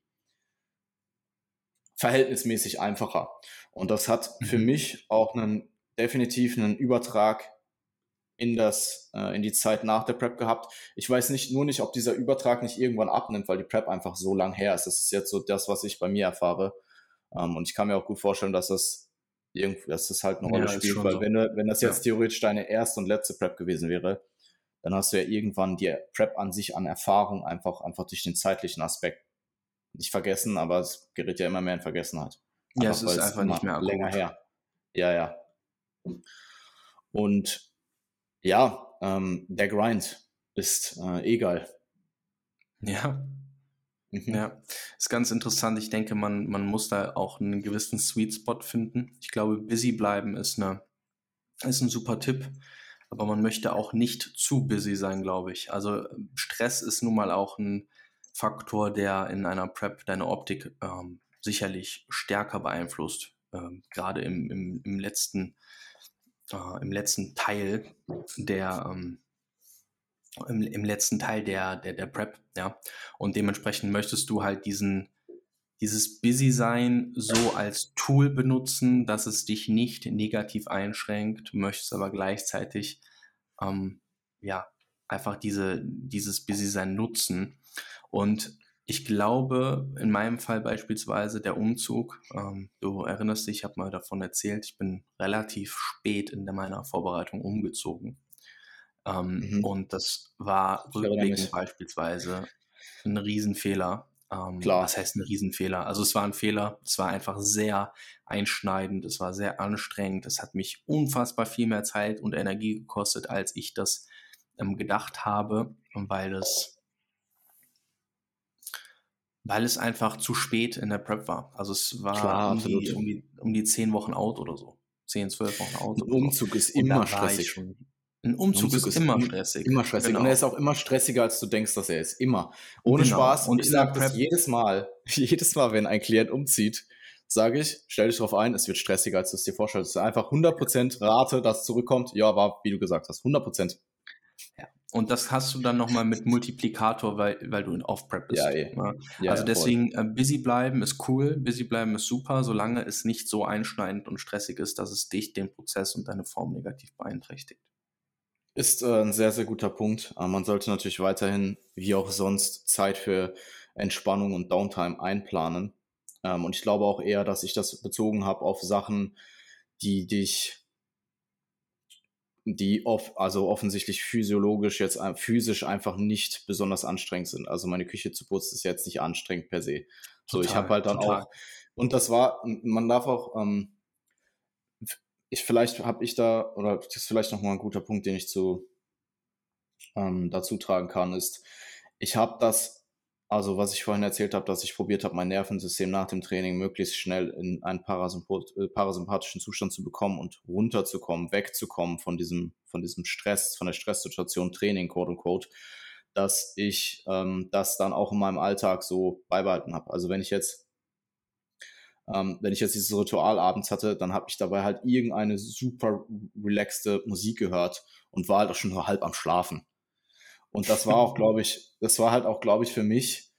Verhältnismäßig einfacher. Und das hat für mhm. mich auch einen definitiv einen Übertrag in das äh, in die Zeit nach der Prep gehabt. Ich weiß nicht nur nicht, ob dieser Übertrag nicht irgendwann abnimmt, weil die Prep einfach so lang her ist. Das ist jetzt so das, was ich bei mir erfahre. Ähm, und ich kann mir auch gut vorstellen, dass das irgendwie, dass das halt eine Rolle ja, spielt, weil so. wenn, wenn das jetzt ja. theoretisch deine erste und letzte Prep gewesen wäre, dann hast du ja irgendwann die Prep an sich an Erfahrung einfach, einfach durch den zeitlichen Aspekt nicht vergessen, aber es gerät ja immer mehr in Vergessenheit. Einfach, ja, es ist einfach nicht mehr länger akut. her. Ja, ja. Und ja, ähm, der Grind ist äh, egal. Ja, Mhm. Ja, ist ganz interessant. Ich denke, man, man muss da auch einen gewissen Sweet Spot finden. Ich glaube, busy bleiben ist, eine, ist ein super Tipp, aber man möchte auch nicht zu busy sein, glaube ich. Also Stress ist nun mal auch ein Faktor, der in einer Prep deine Optik ähm, sicherlich stärker beeinflusst. Ähm, gerade im, im, im, letzten, äh, im letzten Teil der, ähm, im, im letzten Teil der, der, der Prep, ja. Und dementsprechend möchtest du halt diesen, dieses Busy-Sein so als Tool benutzen, dass es dich nicht negativ einschränkt, möchtest aber gleichzeitig ähm, ja einfach diese, dieses Busy-Sein nutzen. Und ich glaube, in meinem Fall beispielsweise der Umzug, ähm, du erinnerst dich, ich habe mal davon erzählt, ich bin relativ spät in meiner Vorbereitung umgezogen. Ähm, mhm. Und das war rückblickend beispielsweise ein Riesenfehler. Ähm, Klar. Was heißt ein Riesenfehler? Also es war ein Fehler, es war einfach sehr einschneidend, es war sehr anstrengend, es hat mich unfassbar viel mehr Zeit und Energie gekostet, als ich das ähm, gedacht habe, weil es weil es einfach zu spät in der Prep war. Also es war Klar, um, die, um, die, um die zehn Wochen out oder so. Zehn, zwölf Wochen out. Ein Umzug so. ist immer stressig. Schon, ein Umzug, ist, ist, immer stressig. Immer stressig. Genau. Und er ist auch immer stressiger, als du denkst, dass er ist. Immer. Ohne genau. Spaß. Und ich sage das jedes Mal. Jedes Mal, wenn ein Klient umzieht, sage ich, stell dich darauf ein, es wird stressiger, als du es dir vorstellst. Es ist einfach 100% Rate, dass zurückkommt. Ja, war, wie du gesagt hast, 100%. Ja. Und das hast du dann nochmal mit Multiplikator, weil, weil du in Off-Prep bist. Ja, eh. ja. ja also deswegen, äh, busy bleiben ist cool, busy bleiben ist super, solange es nicht so einschneidend und stressig ist, dass es dich, den Prozess und deine Form negativ beeinträchtigt. Ist äh, ein sehr, sehr guter Punkt. Äh, man sollte natürlich weiterhin, wie auch sonst, Zeit für Entspannung und Downtime einplanen. Ähm, und ich glaube auch eher, dass ich das bezogen habe auf Sachen, die dich, die off, also offensichtlich physiologisch jetzt äh, physisch einfach nicht besonders anstrengend sind. Also meine Küche zu putzen ist jetzt nicht anstrengend per se. So, total, ich habe halt dann total. auch, und das war, man darf auch, ähm, ich vielleicht habe ich da, oder das ist vielleicht nochmal ein guter Punkt, den ich zu ähm, dazu tragen kann, ist, ich habe das, also was ich vorhin erzählt habe, dass ich probiert habe, mein Nervensystem nach dem Training möglichst schnell in einen äh, parasympathischen Zustand zu bekommen und runterzukommen, wegzukommen von diesem, von diesem Stress, von der Stresssituation Training, quote unquote, dass ich ähm, das dann auch in meinem Alltag so beibehalten habe. Also wenn ich jetzt ähm, wenn ich jetzt dieses Ritual abends hatte, dann habe ich dabei halt irgendeine super relaxte Musik gehört und war halt auch schon nur halb am Schlafen. Und das war auch, glaube ich, das war halt auch, glaube ich, für mich,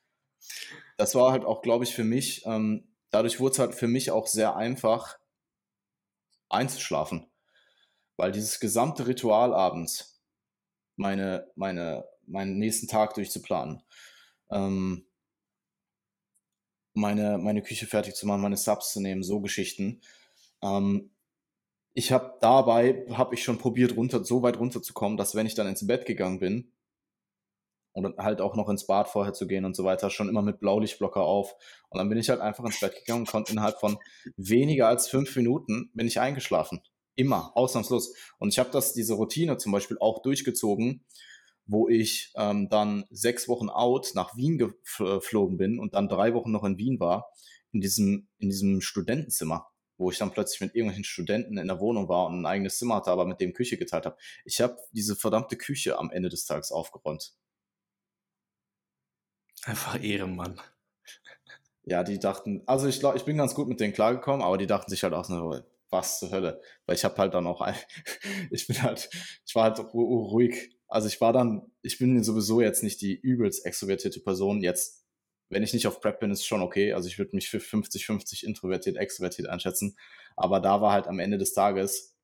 das war halt auch, glaube ich, für mich, ähm, dadurch wurde es halt für mich auch sehr einfach einzuschlafen. Weil dieses gesamte Ritual abends, meine, meine, meinen nächsten Tag durchzuplanen. Ähm, meine, meine Küche fertig zu machen, meine Subs zu nehmen, so Geschichten. Ähm, ich habe dabei, habe ich schon probiert, runter, so weit runterzukommen, dass wenn ich dann ins Bett gegangen bin, und halt auch noch ins Bad vorher zu gehen und so weiter, schon immer mit Blaulichtblocker auf. Und dann bin ich halt einfach ins Bett gegangen und konnte innerhalb von weniger als fünf Minuten bin ich eingeschlafen. Immer, ausnahmslos. Und ich habe das, diese Routine zum Beispiel auch durchgezogen, wo ich ähm, dann sechs Wochen out nach Wien geflogen bin und dann drei Wochen noch in Wien war, in diesem, in diesem Studentenzimmer wo ich dann plötzlich mit irgendwelchen Studenten in der Wohnung war und ein eigenes Zimmer hatte, aber mit dem Küche geteilt habe. Ich habe diese verdammte Küche am Ende des Tages aufgeräumt. Einfach Ehrenmann. Ja, die dachten, also ich glaube, ich bin ganz gut mit denen klargekommen, aber die dachten sich halt auch so, was zur Hölle. Weil ich habe halt dann auch, ein, ich bin halt, ich war halt ruhig. Also ich war dann, ich bin sowieso jetzt nicht die übelst extrovertierte Person. Jetzt wenn ich nicht auf Prep bin, ist schon okay. Also ich würde mich für 50-50 introvertiert, extrovertiert einschätzen. Aber da war halt am Ende des Tages,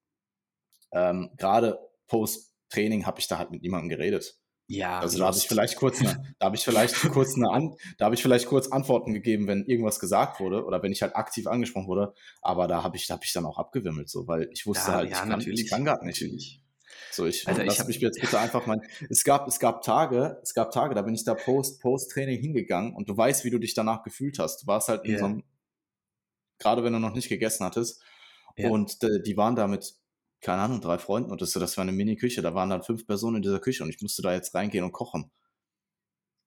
ähm, gerade Post-Training habe ich da halt mit niemandem geredet. Ja. Also da habe ich vielleicht kurz eine, da habe ich vielleicht kurz eine An, da habe ich vielleicht kurz Antworten gegeben, wenn irgendwas gesagt wurde oder wenn ich halt aktiv angesprochen wurde. Aber da habe ich, da habe ich dann auch abgewimmelt, so, weil ich wusste ja, halt, ja, ich, kann, ich kann gar nicht. Natürlich. So, ich Alter, lass ich mich jetzt bitte einfach mal. Es gab, es gab Tage, es gab Tage, da bin ich da Post, Post-Training hingegangen und du weißt, wie du dich danach gefühlt hast. Du warst halt in yeah. so einem, gerade wenn du noch nicht gegessen hattest. Yeah. Und äh, die waren da mit, keine Ahnung, drei Freunden und das, das war eine Mini-Küche. Da waren dann fünf Personen in dieser Küche und ich musste da jetzt reingehen und kochen.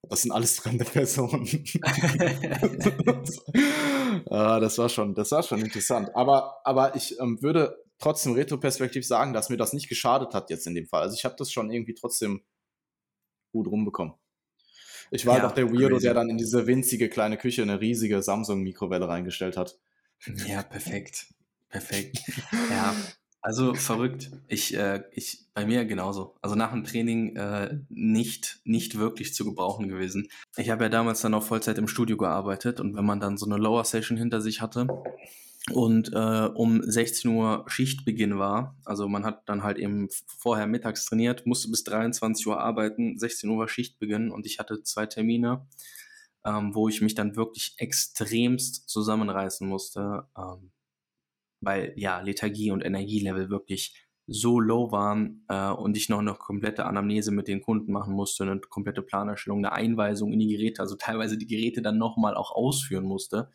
Das sind alles fremde Personen. ah, das war schon, das war schon interessant. Aber, aber ich ähm, würde trotzdem retroperspektiv sagen, dass mir das nicht geschadet hat jetzt in dem Fall. Also ich habe das schon irgendwie trotzdem gut rumbekommen. Ich war ja, doch der Weirdo, crazy. der dann in diese winzige kleine Küche eine riesige Samsung-Mikrowelle reingestellt hat. Ja, perfekt. Perfekt. ja, also verrückt. Ich, äh, ich, bei mir genauso. Also nach dem Training äh, nicht, nicht wirklich zu gebrauchen gewesen. Ich habe ja damals dann auch Vollzeit im Studio gearbeitet und wenn man dann so eine Lower Session hinter sich hatte, und äh, um 16 Uhr Schichtbeginn war. Also man hat dann halt eben vorher mittags trainiert, musste bis 23 Uhr arbeiten, 16 Uhr war Schichtbeginn und ich hatte zwei Termine, ähm, wo ich mich dann wirklich extremst zusammenreißen musste, ähm, weil ja Lethargie und Energielevel wirklich so low waren äh, und ich noch eine komplette Anamnese mit den Kunden machen musste, eine komplette Planerstellung, eine Einweisung in die Geräte, also teilweise die Geräte dann nochmal auch ausführen musste,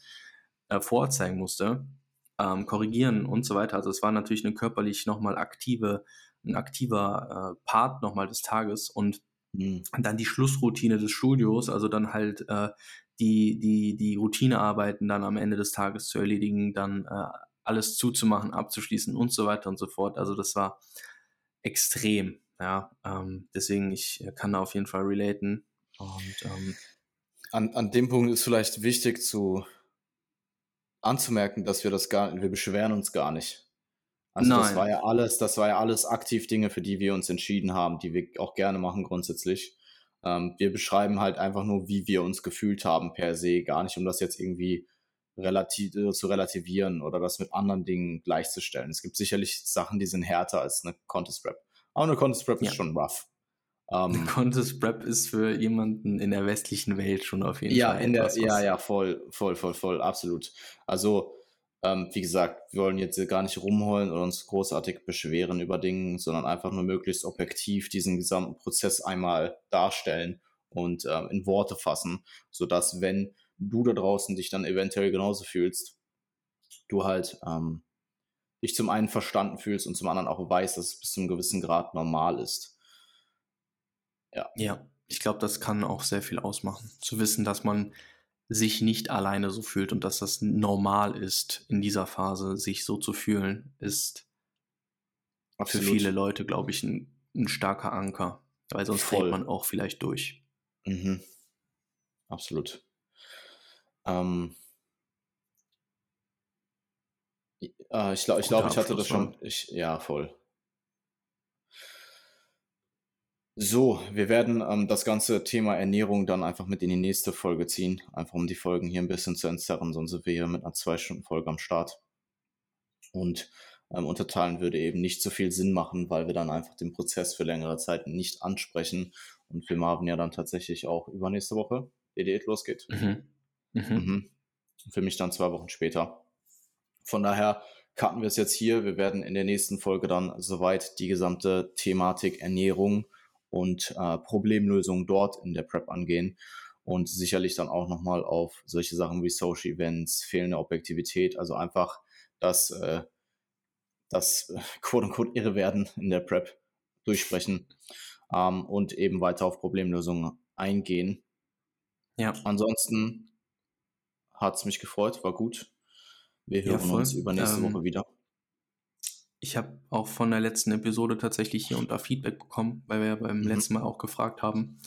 äh, vorzeigen musste ähm, korrigieren und so weiter. Also es war natürlich eine körperlich nochmal aktive, ein aktiver äh, Part nochmal des Tages und mhm. dann die Schlussroutine des Studios, also dann halt äh, die, die, die Routinearbeiten dann am Ende des Tages zu erledigen, dann äh, alles zuzumachen, abzuschließen und so weiter und so fort. Also das war extrem, ja. Ähm, deswegen, ich kann da auf jeden Fall relaten. Und ähm, an, an dem Punkt ist vielleicht wichtig zu anzumerken, dass wir das gar, wir beschweren uns gar nicht. Also Nein. das war ja alles, das war ja alles aktiv Dinge, für die wir uns entschieden haben, die wir auch gerne machen grundsätzlich. Ähm, wir beschreiben halt einfach nur, wie wir uns gefühlt haben per se, gar nicht, um das jetzt irgendwie relativ, äh, zu relativieren oder das mit anderen Dingen gleichzustellen. Es gibt sicherlich Sachen, die sind härter als eine Contest Rap. Aber eine Contest Rap ja. ist schon rough. Ähm, Contest Prep ist für jemanden in der westlichen Welt schon auf jeden ja, Fall. In der, ja, ja, voll, voll, voll, voll, absolut. Also, ähm, wie gesagt, wir wollen jetzt gar nicht rumholen oder uns großartig beschweren über Dinge, sondern einfach nur möglichst objektiv diesen gesamten Prozess einmal darstellen und ähm, in Worte fassen, sodass, wenn du da draußen dich dann eventuell genauso fühlst, du halt ähm, dich zum einen verstanden fühlst und zum anderen auch weißt, dass es bis zu einem gewissen Grad normal ist. Ja. Ja, ich glaube, das kann auch sehr viel ausmachen. Zu wissen, dass man sich nicht alleine so fühlt und dass das normal ist, in dieser Phase sich so zu fühlen, ist Absolut. für viele Leute, glaube ich, ein, ein, starker Anker. Weil sonst Voll. fällt man auch vielleicht durch. Mhm. Absolut. Ähm, äh, ich glaube, ich, glaub, ich hatte das schon. Ich, ja, voll. So, wir werden ähm, das ganze Thema Ernährung dann einfach mit in die nächste Folge ziehen, einfach um die Folgen hier ein bisschen zu entzerren, sonst sind wir hier mit einer zwei Stunden Folge am Start. Und ähm, unterteilen würde eben nicht so viel Sinn machen, weil wir dann einfach den Prozess für längere Zeit nicht ansprechen und für Marvin ja dann tatsächlich auch übernächste Woche die Diät losgeht. Mhm. Mhm. Mhm. Für mich dann zwei Wochen später. Von daher cutten wir es jetzt hier. Wir werden in der nächsten Folge dann soweit die gesamte Thematik Ernährung und äh, Problemlösung dort in der Prep angehen und sicherlich dann auch nochmal auf solche Sachen wie Social Events, fehlende Objektivität, also einfach das, äh, das äh, quote-unquote irre werden in der Prep durchsprechen ähm, und eben weiter auf Problemlösungen eingehen. Ja. Ansonsten hat es mich gefreut, war gut. Wir hören ja, uns übernächste ähm, Woche wieder. Ich habe auch von der letzten Episode tatsächlich hier und da Feedback bekommen, weil wir ja beim mhm. letzten Mal auch gefragt haben.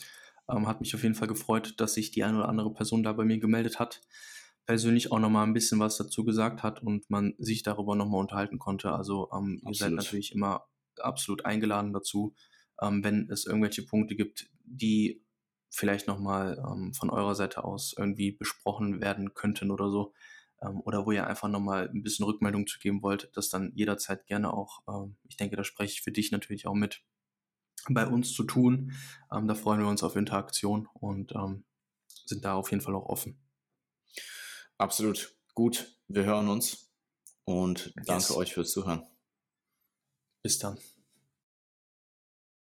Ähm, hat mich auf jeden Fall gefreut, dass sich die eine oder andere Person da bei mir gemeldet hat. Persönlich auch nochmal ein bisschen was dazu gesagt hat und man sich darüber nochmal unterhalten konnte. Also ähm, ihr seid natürlich immer absolut eingeladen dazu, ähm, wenn es irgendwelche Punkte gibt, die vielleicht nochmal ähm, von eurer Seite aus irgendwie besprochen werden könnten oder so ähm, oder wo ihr einfach nochmal ein bisschen Rückmeldung zu geben wollt, das dann jederzeit gerne auch, ähm, ich denke, da spreche ich für dich natürlich auch mit, bei uns zu tun. Ähm, da freuen wir uns auf Interaktion und ähm, sind da auf jeden Fall auch offen. Absolut. Gut, wir hören uns und danke yes. euch fürs Zuhören. Bis dann.